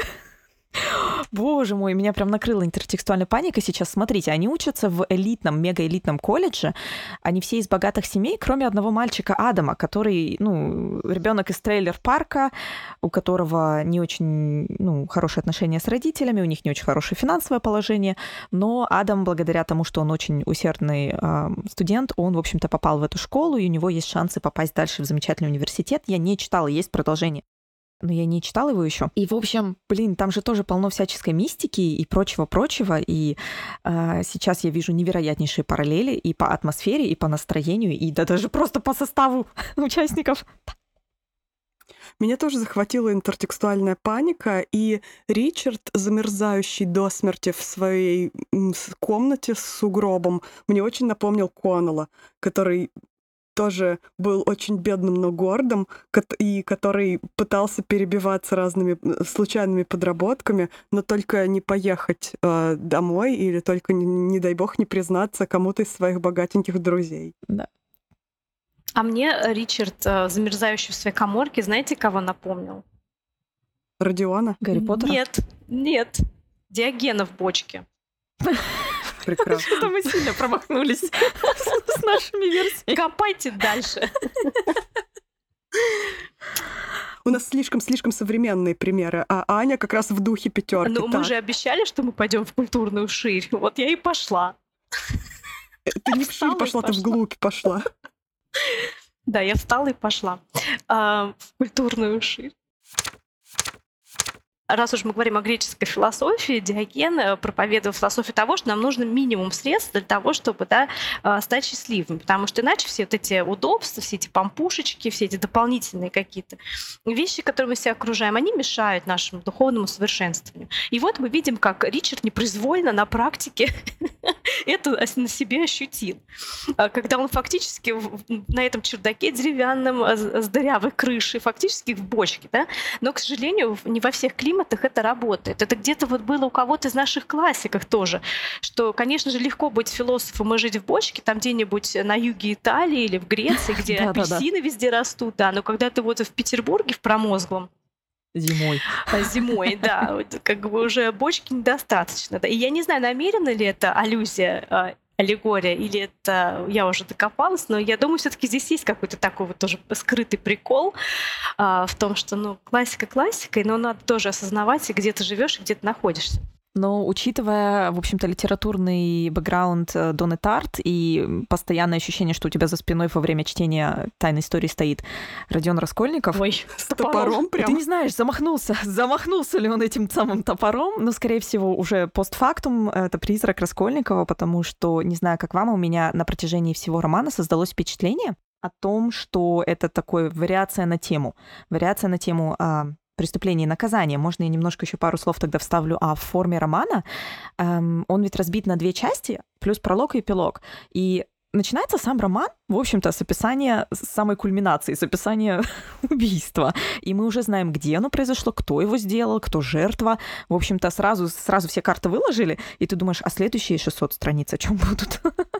Боже мой, меня прям накрыла интертекстуальная паника сейчас. Смотрите, они учатся в элитном, мегаэлитном колледже. Они все из богатых семей, кроме одного мальчика Адама, который, ну, ребенок из трейлер-парка, у которого не очень, ну, хорошие отношения с родителями, у них не очень хорошее финансовое положение. Но Адам, благодаря тому, что он очень усердный э, студент, он, в общем-то, попал в эту школу, и у него есть шансы попасть дальше в замечательный университет. Я не читала, есть продолжение но я не читала его еще. И, в общем, блин, там же тоже полно всяческой мистики и прочего-прочего. И э, сейчас я вижу невероятнейшие параллели и по атмосфере, и по настроению, и да даже просто по составу участников. Меня тоже захватила интертекстуальная паника, и Ричард, замерзающий до смерти в своей комнате с сугробом, мне очень напомнил Коннелла, который тоже был очень бедным, но гордым, и который пытался перебиваться разными случайными подработками, но только не поехать э, домой или только, не, не дай бог, не признаться кому-то из своих богатеньких друзей. Да. А мне Ричард, э, замерзающий в своей коморке, знаете, кого напомнил? Родиона? Гарри Поттера? Нет, нет. Диогена в бочке. Прекрасно. Что-то мы сильно промахнулись с нашими версиями. Копайте дальше. У нас слишком-слишком современные примеры, а Аня как раз в духе пятерки. Ну, мы же обещали, что мы пойдем в культурную ширь. Вот я и пошла. Ты не в ширь пошла, ты вглубь пошла. Да, я встала и пошла а, в культурную ширь раз уж мы говорим о греческой философии, Диоген э, проповедовал философию того, что нам нужно минимум средств для того, чтобы да, э, стать счастливыми, потому что иначе все вот эти удобства, все эти помпушечки, все эти дополнительные какие-то вещи, которые мы себя окружаем, они мешают нашему духовному совершенствованию. И вот мы видим, как Ричард непроизвольно на практике это на себе ощутил. А когда он фактически на этом чердаке деревянном с дырявой крышей, фактически в бочке, да? но, к сожалению, не во всех климатах климатах это работает. Это где-то вот было у кого-то из наших классиков тоже, что, конечно же, легко быть философом и жить в бочке, там где-нибудь на юге Италии или в Греции, где апельсины везде растут, да, но когда ты вот в Петербурге, в промозглом, Зимой. Зимой, да. Как бы уже бочки недостаточно. И я не знаю, намеренно ли это аллюзия а, аллегория, или это я уже докопалась, но я думаю, все-таки здесь есть какой-то такой вот тоже скрытый прикол а, в том, что ну классика классикой, но надо тоже осознавать, где ты живешь и где ты находишься. Но учитывая, в общем-то, литературный бэкграунд э, Доны Тарт и постоянное ощущение, что у тебя за спиной во время чтения «Тайной истории» стоит Родион Раскольников. Ой, с топором прям. Ты не знаешь, замахнулся, замахнулся ли он этим самым топором, но, скорее всего, уже постфактум это призрак Раскольникова, потому что, не знаю, как вам, у меня на протяжении всего романа создалось впечатление о том, что это такой вариация на тему. Вариация на тему а, преступление и наказание. Можно я немножко еще пару слов тогда вставлю в форме романа. Эм, он ведь разбит на две части, плюс пролог и эпилог. И начинается сам роман, в общем-то, с описания самой кульминации, с описания убийства. И мы уже знаем, где оно произошло, кто его сделал, кто жертва. В общем-то, сразу, сразу все карты выложили, и ты думаешь, а следующие 600 страниц о чем будут?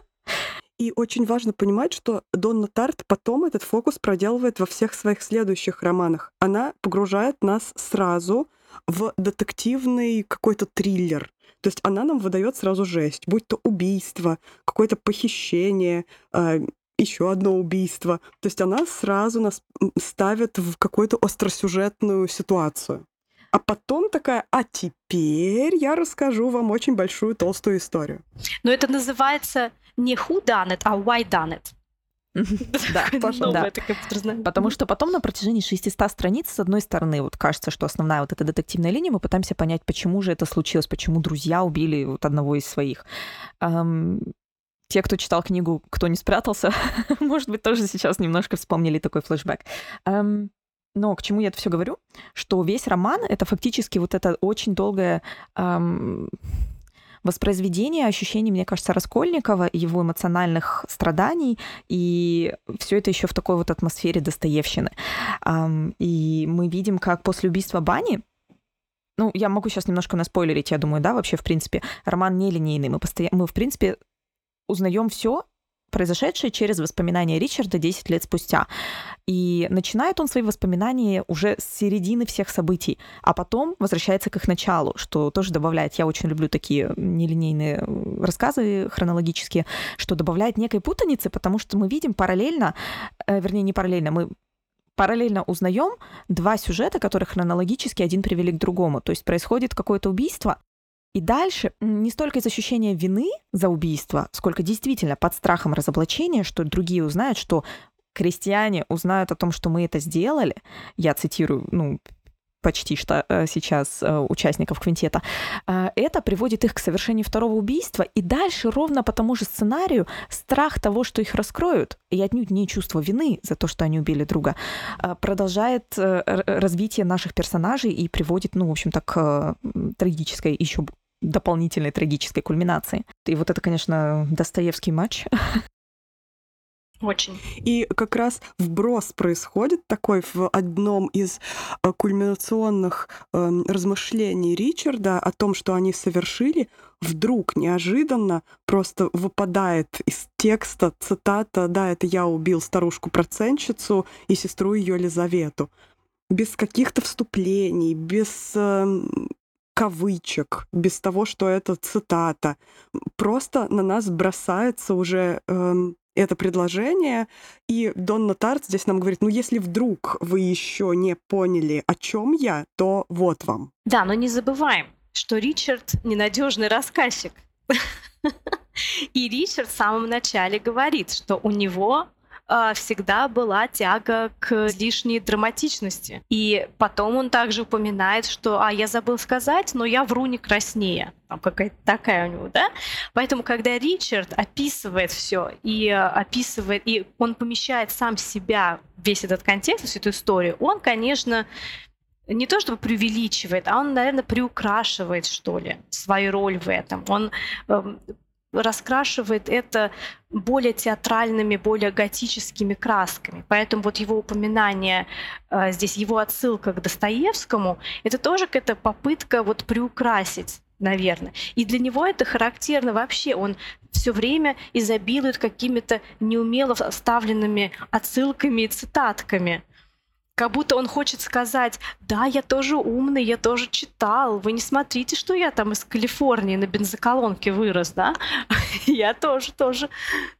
И очень важно понимать, что Донна Тарт потом этот фокус проделывает во всех своих следующих романах. Она погружает нас сразу в детективный какой-то триллер. То есть она нам выдает сразу жесть, будь то убийство, какое-то похищение, э, еще одно убийство. То есть она сразу нас ставит в какую-то остросюжетную ситуацию. А потом такая, а теперь я расскажу вам очень большую толстую историю. Но это называется не who done it, а why done it. Да, да. Потому что потом на протяжении 600 страниц, с одной стороны, вот кажется, что основная вот эта детективная линия, мы пытаемся понять, почему же это случилось, почему друзья убили вот одного из своих. Те, кто читал книгу «Кто не спрятался», может быть, тоже сейчас немножко вспомнили такой флешбэк. Но к чему я это все говорю? Что весь роман — это фактически вот это очень долгое эм, воспроизведение ощущений, мне кажется, Раскольникова, его эмоциональных страданий, и все это еще в такой вот атмосфере Достоевщины. И мы видим, как после убийства Бани ну, я могу сейчас немножко наспойлерить, я думаю, да, вообще, в принципе, роман нелинейный. Мы, постоянно, мы в принципе, узнаем все произошедшее через воспоминания Ричарда 10 лет спустя. И начинает он свои воспоминания уже с середины всех событий, а потом возвращается к их началу, что тоже добавляет, я очень люблю такие нелинейные рассказы хронологические, что добавляет некой путаницы, потому что мы видим параллельно, э, вернее, не параллельно, мы параллельно узнаем два сюжета, которые хронологически один привели к другому. То есть происходит какое-то убийство, и дальше не столько из ощущения вины за убийство, сколько действительно под страхом разоблачения, что другие узнают, что крестьяне узнают о том, что мы это сделали. Я цитирую, ну, почти что э, сейчас э, участников квинтета, э, это приводит их к совершению второго убийства, и дальше ровно по тому же сценарию страх того, что их раскроют, и отнюдь не чувство вины за то, что они убили друга, продолжает развитие наших персонажей и приводит, ну, в общем-то, к трагической еще дополнительной трагической кульминации. И вот это, конечно, Достоевский матч. Очень. И как раз вброс происходит такой в одном из э, кульминационных э, размышлений Ричарда о том, что они совершили, вдруг неожиданно просто выпадает из текста цитата «Да, это я убил старушку-процентщицу и сестру ее Елизавету». Без каких-то вступлений, без э, кавычек, без того, что это цитата. Просто на нас бросается уже эм, это предложение, и Донна Тарт здесь нам говорит, ну если вдруг вы еще не поняли, о чем я, то вот вам. Да, но не забываем, что Ричард ненадежный рассказчик. И Ричард в самом начале говорит, что у него всегда была тяга к лишней драматичности. И потом он также упоминает, что «а, я забыл сказать, но я вру не краснее». Там какая-то такая у него, да? Поэтому, когда Ричард описывает все и описывает, и он помещает сам себя, весь этот контекст, всю эту историю, он, конечно, не то чтобы преувеличивает, а он, наверное, приукрашивает, что ли, свою роль в этом. Он эм, раскрашивает это более театральными, более готическими красками. Поэтому вот его упоминание э, здесь, его отсылка к Достоевскому, это тоже какая-то попытка вот приукрасить наверное. И для него это характерно вообще. Он все время изобилует какими-то неумело вставленными отсылками и цитатками. Как будто он хочет сказать, да, я тоже умный, я тоже читал, вы не смотрите, что я там из Калифорнии на бензоколонке вырос, да? Я тоже, тоже,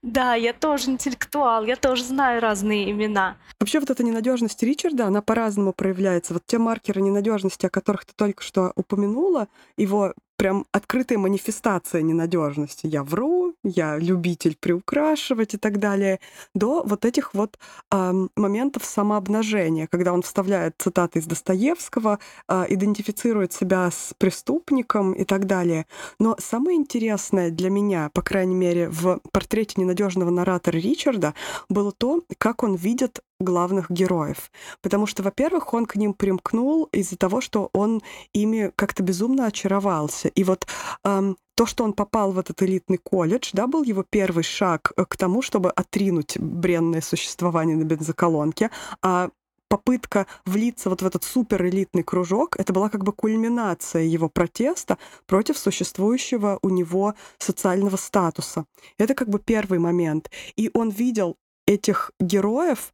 да, я тоже интеллектуал, я тоже знаю разные имена. Вообще вот эта ненадежность Ричарда, она по-разному проявляется. Вот те маркеры ненадежности, о которых ты только что упомянула, его прям открытая манифестация ненадежности. Я вру, я любитель приукрашивать и так далее, до вот этих вот э, моментов самообнажения, когда он вставляет цитаты из Достоевского, э, идентифицирует себя с преступником и так далее. Но самое интересное для меня, по крайней мере, в портрете ненадежного наратора Ричарда было то, как он видит главных героев. Потому что, во-первых, он к ним примкнул из-за того, что он ими как-то безумно очаровался. И вот эм, то, что он попал в этот элитный колледж, да, был его первый шаг э, к тому, чтобы отринуть бренное существование на бензоколонке, а попытка влиться вот в этот суперэлитный кружок, это была как бы кульминация его протеста против существующего у него социального статуса. Это как бы первый момент. И он видел этих героев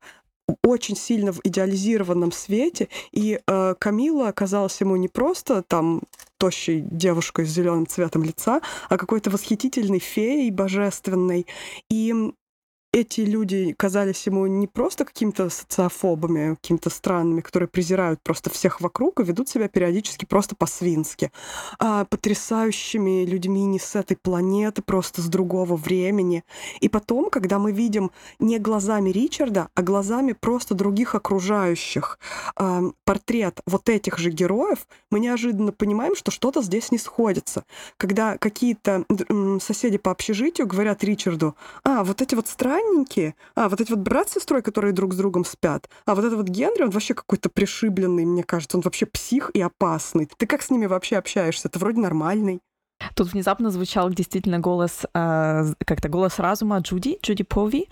очень сильно в идеализированном свете, и э, Камила оказалась ему не просто там тощей девушкой с зеленым цветом лица, а какой-то восхитительной феей божественной. И эти люди казались ему не просто какими-то социофобами, какими-то странными, которые презирают просто всех вокруг и ведут себя периодически просто по-свински, а потрясающими людьми не с этой планеты, просто с другого времени. И потом, когда мы видим не глазами Ричарда, а глазами просто других окружающих э, портрет вот этих же героев, мы неожиданно понимаем, что что-то здесь не сходится. Когда какие-то э, соседи по общежитию говорят Ричарду, а, вот эти вот странные странненькие. А, вот эти вот брат с сестрой, которые друг с другом спят. А вот этот вот Генри, он вообще какой-то пришибленный, мне кажется. Он вообще псих и опасный. Ты как с ними вообще общаешься? Это вроде нормальный. Тут внезапно звучал действительно голос, э, как-то голос разума Джуди, Джуди Пови,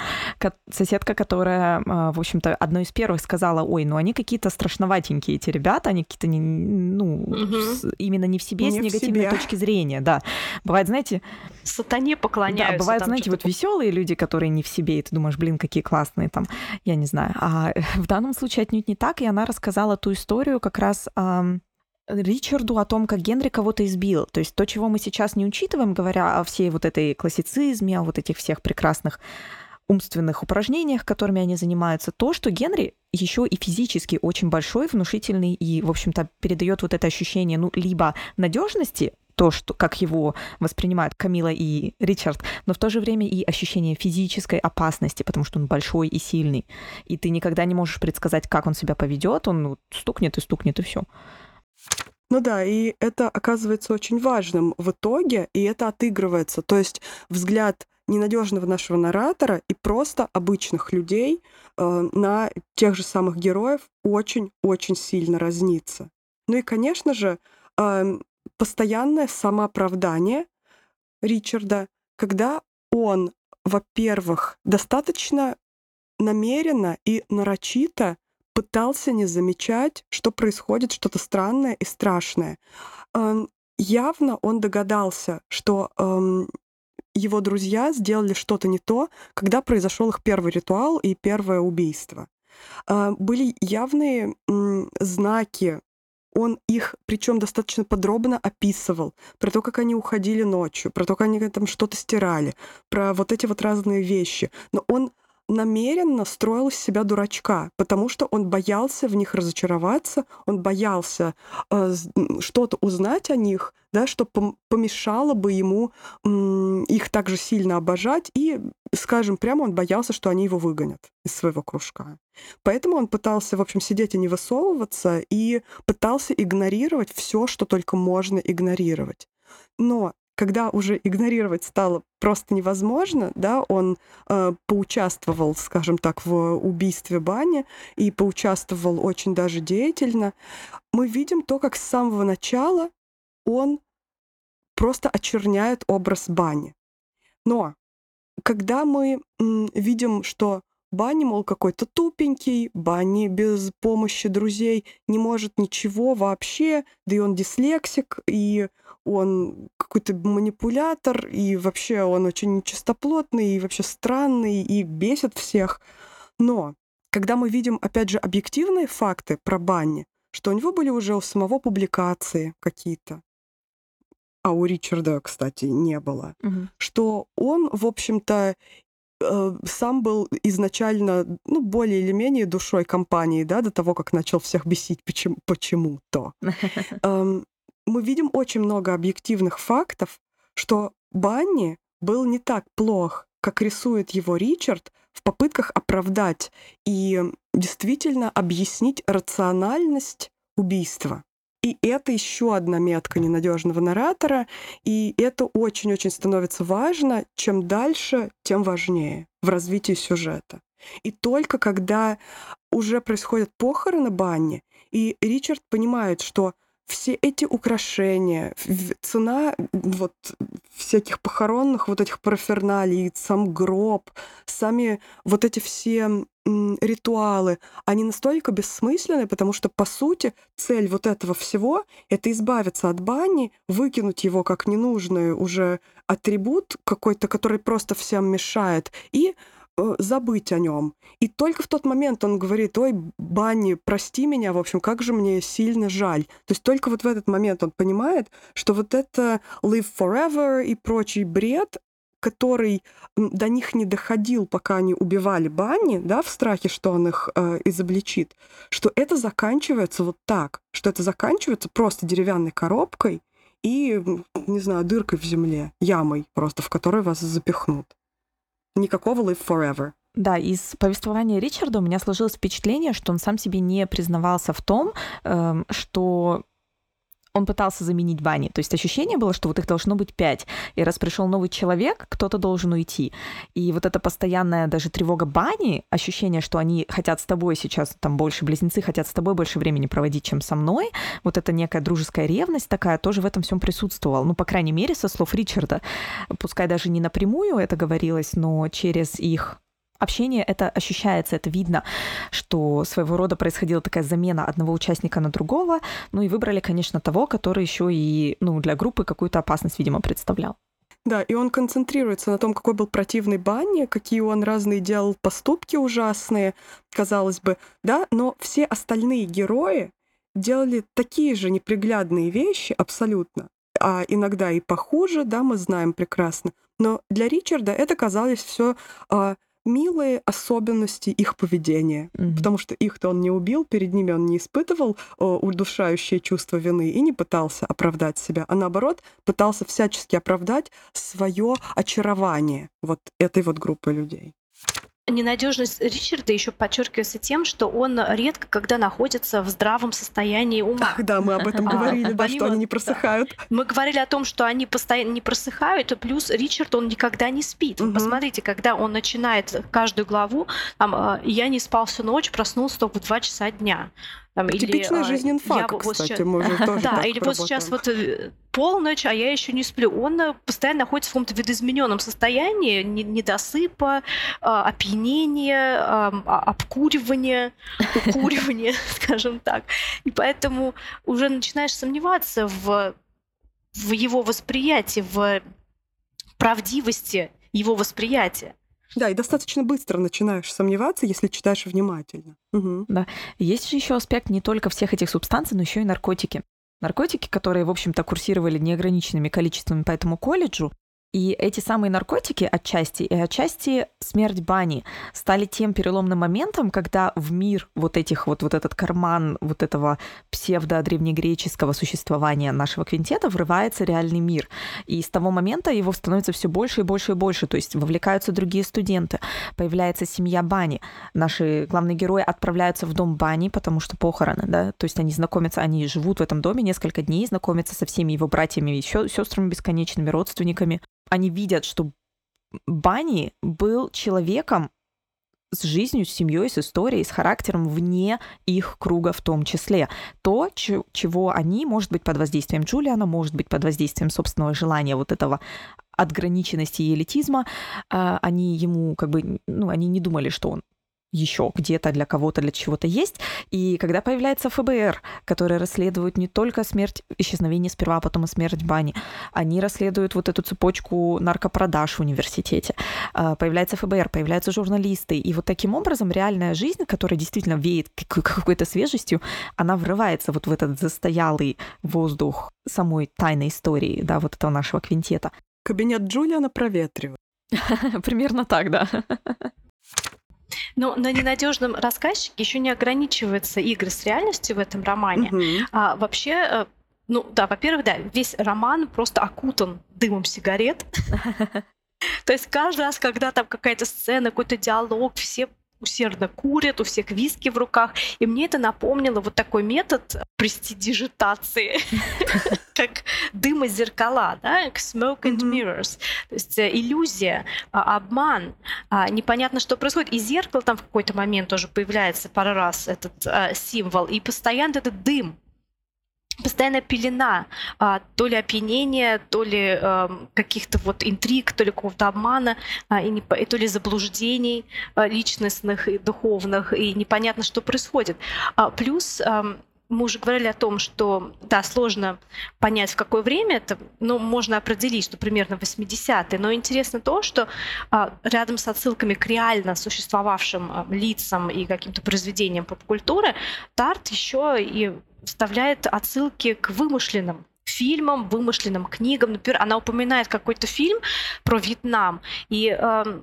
соседка, которая, э, в общем-то, одной из первых сказала, ой, ну они какие-то страшноватенькие, эти ребята, они какие-то, не, ну, угу. с, именно не в себе, не с негативной точки зрения, да. Бывает, знаете... Сатане поклоняются. Да, бывает, знаете, вот веселые люди, которые не в себе, и ты думаешь, блин, какие классные там, я не знаю. А в данном случае отнюдь не так, и она рассказала ту историю как раз... Э, Ричарду о том, как Генри кого-то избил. То есть то, чего мы сейчас не учитываем, говоря о всей вот этой классицизме, о вот этих всех прекрасных умственных упражнениях, которыми они занимаются, то, что Генри еще и физически очень большой, внушительный и, в общем-то, передает вот это ощущение, ну, либо надежности, то, что, как его воспринимают Камила и Ричард, но в то же время и ощущение физической опасности, потому что он большой и сильный. И ты никогда не можешь предсказать, как он себя поведет, он ну, стукнет и стукнет, и все. Ну да, и это оказывается очень важным в итоге, и это отыгрывается. То есть взгляд ненадежного нашего наратора и просто обычных людей э, на тех же самых героев очень-очень сильно разнится. Ну и, конечно же, э, постоянное самооправдание Ричарда, когда он, во-первых, достаточно намеренно и нарочито пытался не замечать, что происходит что-то странное и страшное. Эм, явно он догадался, что эм, его друзья сделали что-то не то, когда произошел их первый ритуал и первое убийство. Э, были явные знаки он их, причем достаточно подробно описывал, про то, как они уходили ночью, про то, как они там что-то стирали, про вот эти вот разные вещи. Но он намеренно строил из себя дурачка, потому что он боялся в них разочароваться, он боялся э, что-то узнать о них, да, что помешало бы ему э, их так же сильно обожать, и, скажем прямо, он боялся, что они его выгонят из своего кружка. Поэтому он пытался, в общем, сидеть и не высовываться, и пытался игнорировать все, что только можно игнорировать. Но когда уже игнорировать стало просто невозможно, да, он э, поучаствовал, скажем так, в убийстве Бани и поучаствовал очень даже деятельно, мы видим то, как с самого начала он просто очерняет образ Бани. Но когда мы м, видим, что Бани, мол, какой-то тупенький, Бани без помощи друзей не может ничего вообще, да и он дислексик, и он какой-то манипулятор, и вообще он очень нечистоплотный, и вообще странный, и бесит всех. Но когда мы видим, опять же, объективные факты про Банни, что у него были уже у самого публикации какие-то, а у Ричарда, кстати, не было, Мгм. что он, в общем-то, э, сам был изначально, ну, более или менее душой компании, да, до того, как начал всех бесить почему- почему-то. Эм, мы видим очень много объективных фактов, что Банни был не так плох, как рисует его Ричард в попытках оправдать и действительно объяснить рациональность убийства. И это еще одна метка ненадежного наратора, и это очень-очень становится важно. Чем дальше, тем важнее в развитии сюжета. И только когда уже происходят похороны Банни, и Ричард понимает, что все эти украшения, цена вот всяких похоронных вот этих параферналий, сам гроб, сами вот эти все ритуалы, они настолько бессмысленны, потому что, по сути, цель вот этого всего — это избавиться от бани, выкинуть его как ненужный уже атрибут какой-то, который просто всем мешает, и забыть о нем. И только в тот момент он говорит, ой, Банни, прости меня, в общем, как же мне сильно жаль. То есть только вот в этот момент он понимает, что вот это live forever и прочий бред, который до них не доходил, пока они убивали Банни, да, в страхе, что он их э, изобличит, что это заканчивается вот так, что это заканчивается просто деревянной коробкой и, не знаю, дыркой в земле, ямой просто, в которой вас запихнут. Никакого live forever. Да, из повествования Ричарда у меня сложилось впечатление, что он сам себе не признавался в том, эм, что он пытался заменить Бани. То есть ощущение было, что вот их должно быть пять. И раз пришел новый человек, кто-то должен уйти. И вот эта постоянная даже тревога Бани, ощущение, что они хотят с тобой сейчас, там больше близнецы хотят с тобой больше времени проводить, чем со мной, вот эта некая дружеская ревность такая тоже в этом всем присутствовала. Ну, по крайней мере, со слов Ричарда. Пускай даже не напрямую это говорилось, но через их общение это ощущается, это видно, что своего рода происходила такая замена одного участника на другого, ну и выбрали, конечно, того, который еще и ну, для группы какую-то опасность, видимо, представлял. Да, и он концентрируется на том, какой был противный Банни, какие он разные делал поступки ужасные, казалось бы, да, но все остальные герои делали такие же неприглядные вещи абсолютно, а иногда и похуже, да, мы знаем прекрасно. Но для Ричарда это казалось все милые особенности их поведения, Мгм. потому что их-то он не убил, перед ними он не испытывал о, удушающее чувство вины и не пытался оправдать себя, а наоборот пытался всячески оправдать свое очарование вот этой вот группы людей. Ненадежность Ричарда еще подчеркивается тем, что он редко когда находится в здравом состоянии ума. Ах, да, мы об этом А, говорили, да, что они не просыхают. Мы говорили о том, что они постоянно не просыхают, и плюс Ричард, он никогда не спит. Мгм. Посмотрите, когда он начинает каждую главу, там, я не спал всю ночь, проснулся только в 2 часа дня. Там, или, Типичный э, жизнь я инфака, вот кстати, сейчас- мы же тоже Да, или вот сейчас вот э, полночь, а я еще не сплю. Он э, постоянно находится в каком-то видоизмененном состоянии, не- недосыпа, а, опьянения, а- обкуривания, укуривания, скажем так. И поэтому уже начинаешь сомневаться в, в его восприятии, в правдивости его восприятия. Да, и достаточно быстро начинаешь сомневаться, если читаешь внимательно. Мгм. Есть же еще аспект не только всех этих субстанций, но еще и наркотики. Наркотики, которые, в общем-то, курсировали неограниченными количествами по этому колледжу, и эти самые наркотики отчасти и отчасти смерть Бани стали тем переломным моментом, когда в мир вот этих вот, вот этот карман вот этого псевдо-древнегреческого существования нашего квинтета врывается реальный мир. И с того момента его становится все больше и больше и больше. То есть вовлекаются другие студенты, появляется семья Бани. Наши главные герои отправляются в дом Бани, потому что похороны, да, то есть они знакомятся, они живут в этом доме несколько дней, знакомятся со всеми его братьями и сестрами бесконечными, родственниками. Они видят, что Бани был человеком с жизнью, с семьей, с историей, с характером вне их круга в том числе. То, чего они, может быть, под воздействием Джулиана, может быть, под воздействием собственного желания вот этого отграниченности и элитизма, а, они ему как бы, ну, они не думали, что он еще где-то для кого-то, для чего-то есть. И когда появляется ФБР, который расследует не только смерть, исчезновение сперва, а потом и смерть Бани, они расследуют вот эту цепочку наркопродаж в университете. А, появляется ФБР, появляются журналисты. И вот таким образом реальная жизнь, которая действительно веет какой-то свежестью, она врывается вот в этот застоялый воздух самой тайной истории, да, вот этого нашего квинтета. Кабинет Джулиана проветривает. Примерно так, да. Но на ненадежном рассказчике еще не ограничиваются игры с реальностью в этом романе. Угу. А вообще, э, ну да, во-первых, да, весь роман просто окутан дымом сигарет. То есть каждый раз, когда там какая-то сцена, какой-то диалог, все усердно курят, у всех виски в руках. И мне это напомнило вот такой метод престидижитации, как дым и зеркала, да, smoke and mirrors. То есть э, иллюзия, а, обман, а, непонятно, что происходит. И зеркало там в какой-то момент тоже появляется пару раз, этот а, символ, и постоянно этот дым постоянная пелена, а, то ли опьянения, то ли а, каких-то вот интриг, то ли какого-то обмана, а, и, не, и то ли заблуждений а, личностных и духовных, и непонятно, что происходит. А, плюс а, мы уже говорили о том, что, да, сложно понять, в какое время это, но можно определить, что примерно 80-е. Но интересно то, что а, рядом с отсылками к реально существовавшим а, лицам и каким-то произведениям поп-культуры, Тарт еще и вставляет отсылки к вымышленным фильмам, вымышленным книгам. Например, она упоминает какой-то фильм про Вьетнам, и э,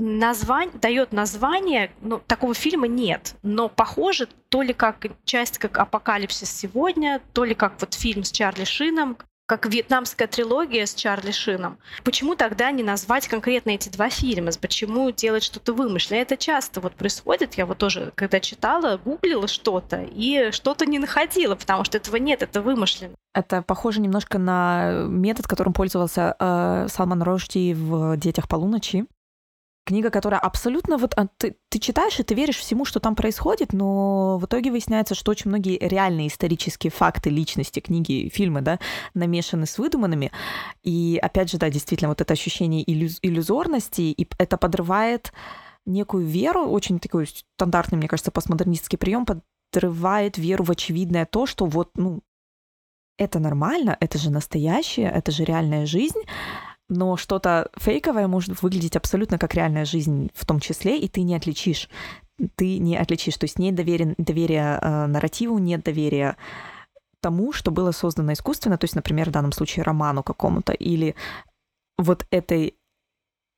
название, дает название, ну, такого фильма нет, но похоже то ли как часть как «Апокалипсис сегодня», то ли как вот фильм с Чарли Шином, как вьетнамская трилогия с Чарли Шином. Почему тогда не назвать конкретно эти два фильма? Почему делать что-то вымышленное? Это часто вот происходит. Я вот тоже, когда читала, гуглила что-то и что-то не находила, потому что этого нет, это вымышленно. Это похоже немножко на метод, которым пользовался э, Салман Рожди в «Детях полуночи», Книга, которая абсолютно вот а, ты, ты читаешь и ты веришь всему, что там происходит, но в итоге выясняется, что очень многие реальные исторические факты личности книги, фильмы, да, намешаны с выдуманными. И опять же, да, действительно, вот это ощущение иллюз- иллюзорности, и это подрывает некую веру, очень такой стандартный, мне кажется, постмодернистский прием, подрывает веру в очевидное то, что вот, ну, это нормально, это же настоящее, это же реальная жизнь, но что-то фейковое может выглядеть абсолютно как реальная жизнь в том числе, и ты не отличишь. Ты не отличишь. То есть нет доверия, доверия э, нарративу, нет доверия тому, что было создано искусственно, то есть, например, в данном случае роману какому-то, или вот этой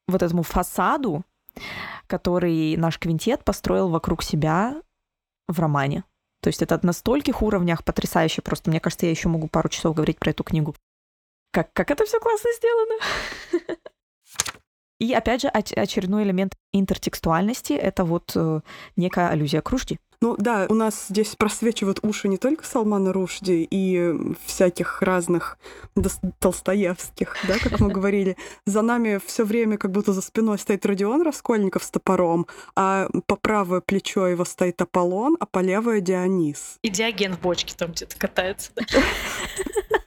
вот этому фасаду, который наш квинтет построил вокруг себя в романе. То есть это на стольких уровнях потрясающе. Просто, мне кажется, я еще могу пару часов говорить про эту книгу. Как, как это все классно сделано. И опять же, очередной элемент интертекстуальности — это вот э, некая аллюзия к Ружди. Ну да, у нас здесь просвечивают уши не только Салмана Рушди и всяких разных толстоевских, да, как мы говорили. За нами все время как будто за спиной стоит Родион Раскольников с топором, а по правое плечо его стоит Аполлон, а по левое Дионис. И Диоген в бочке там где-то катается.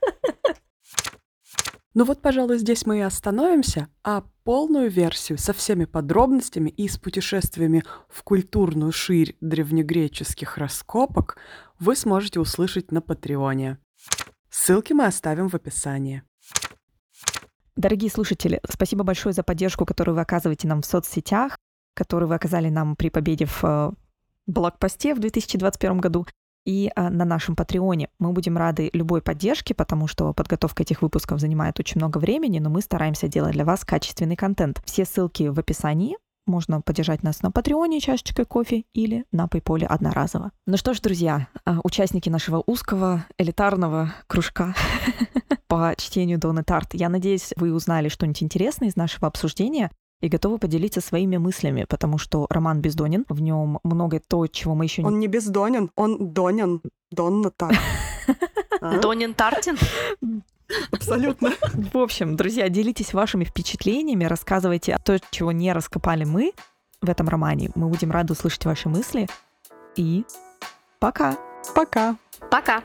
Ну вот, пожалуй, здесь мы и остановимся, а полную версию со всеми подробностями и с путешествиями в культурную ширь древнегреческих раскопок вы сможете услышать на Патреоне. Ссылки мы оставим в описании. Дорогие слушатели, спасибо большое за поддержку, которую вы оказываете нам в соцсетях, которую вы оказали нам при победе в э, блокпосте в 2021 году и а, на нашем Патреоне. Мы будем рады любой поддержке, потому что подготовка этих выпусков занимает очень много времени, но мы стараемся делать для вас качественный контент. Все ссылки в описании. Можно поддержать нас на Патреоне чашечкой кофе или на PayPal одноразово. Ну что ж, друзья, а, участники нашего узкого элитарного кружка по чтению Доны Тарт, я надеюсь, вы узнали что-нибудь интересное из нашего обсуждения и готовы поделиться своими мыслями, потому что роман бездонен, в нем много то, чего мы еще не... Он не бездонен, он донен, Донна Тарт. А? Донин Тартин? Абсолютно. В общем, друзья, делитесь вашими впечатлениями, рассказывайте о том, чего не раскопали мы в этом романе. Мы будем рады услышать ваши мысли. И пока. Пока. Пока.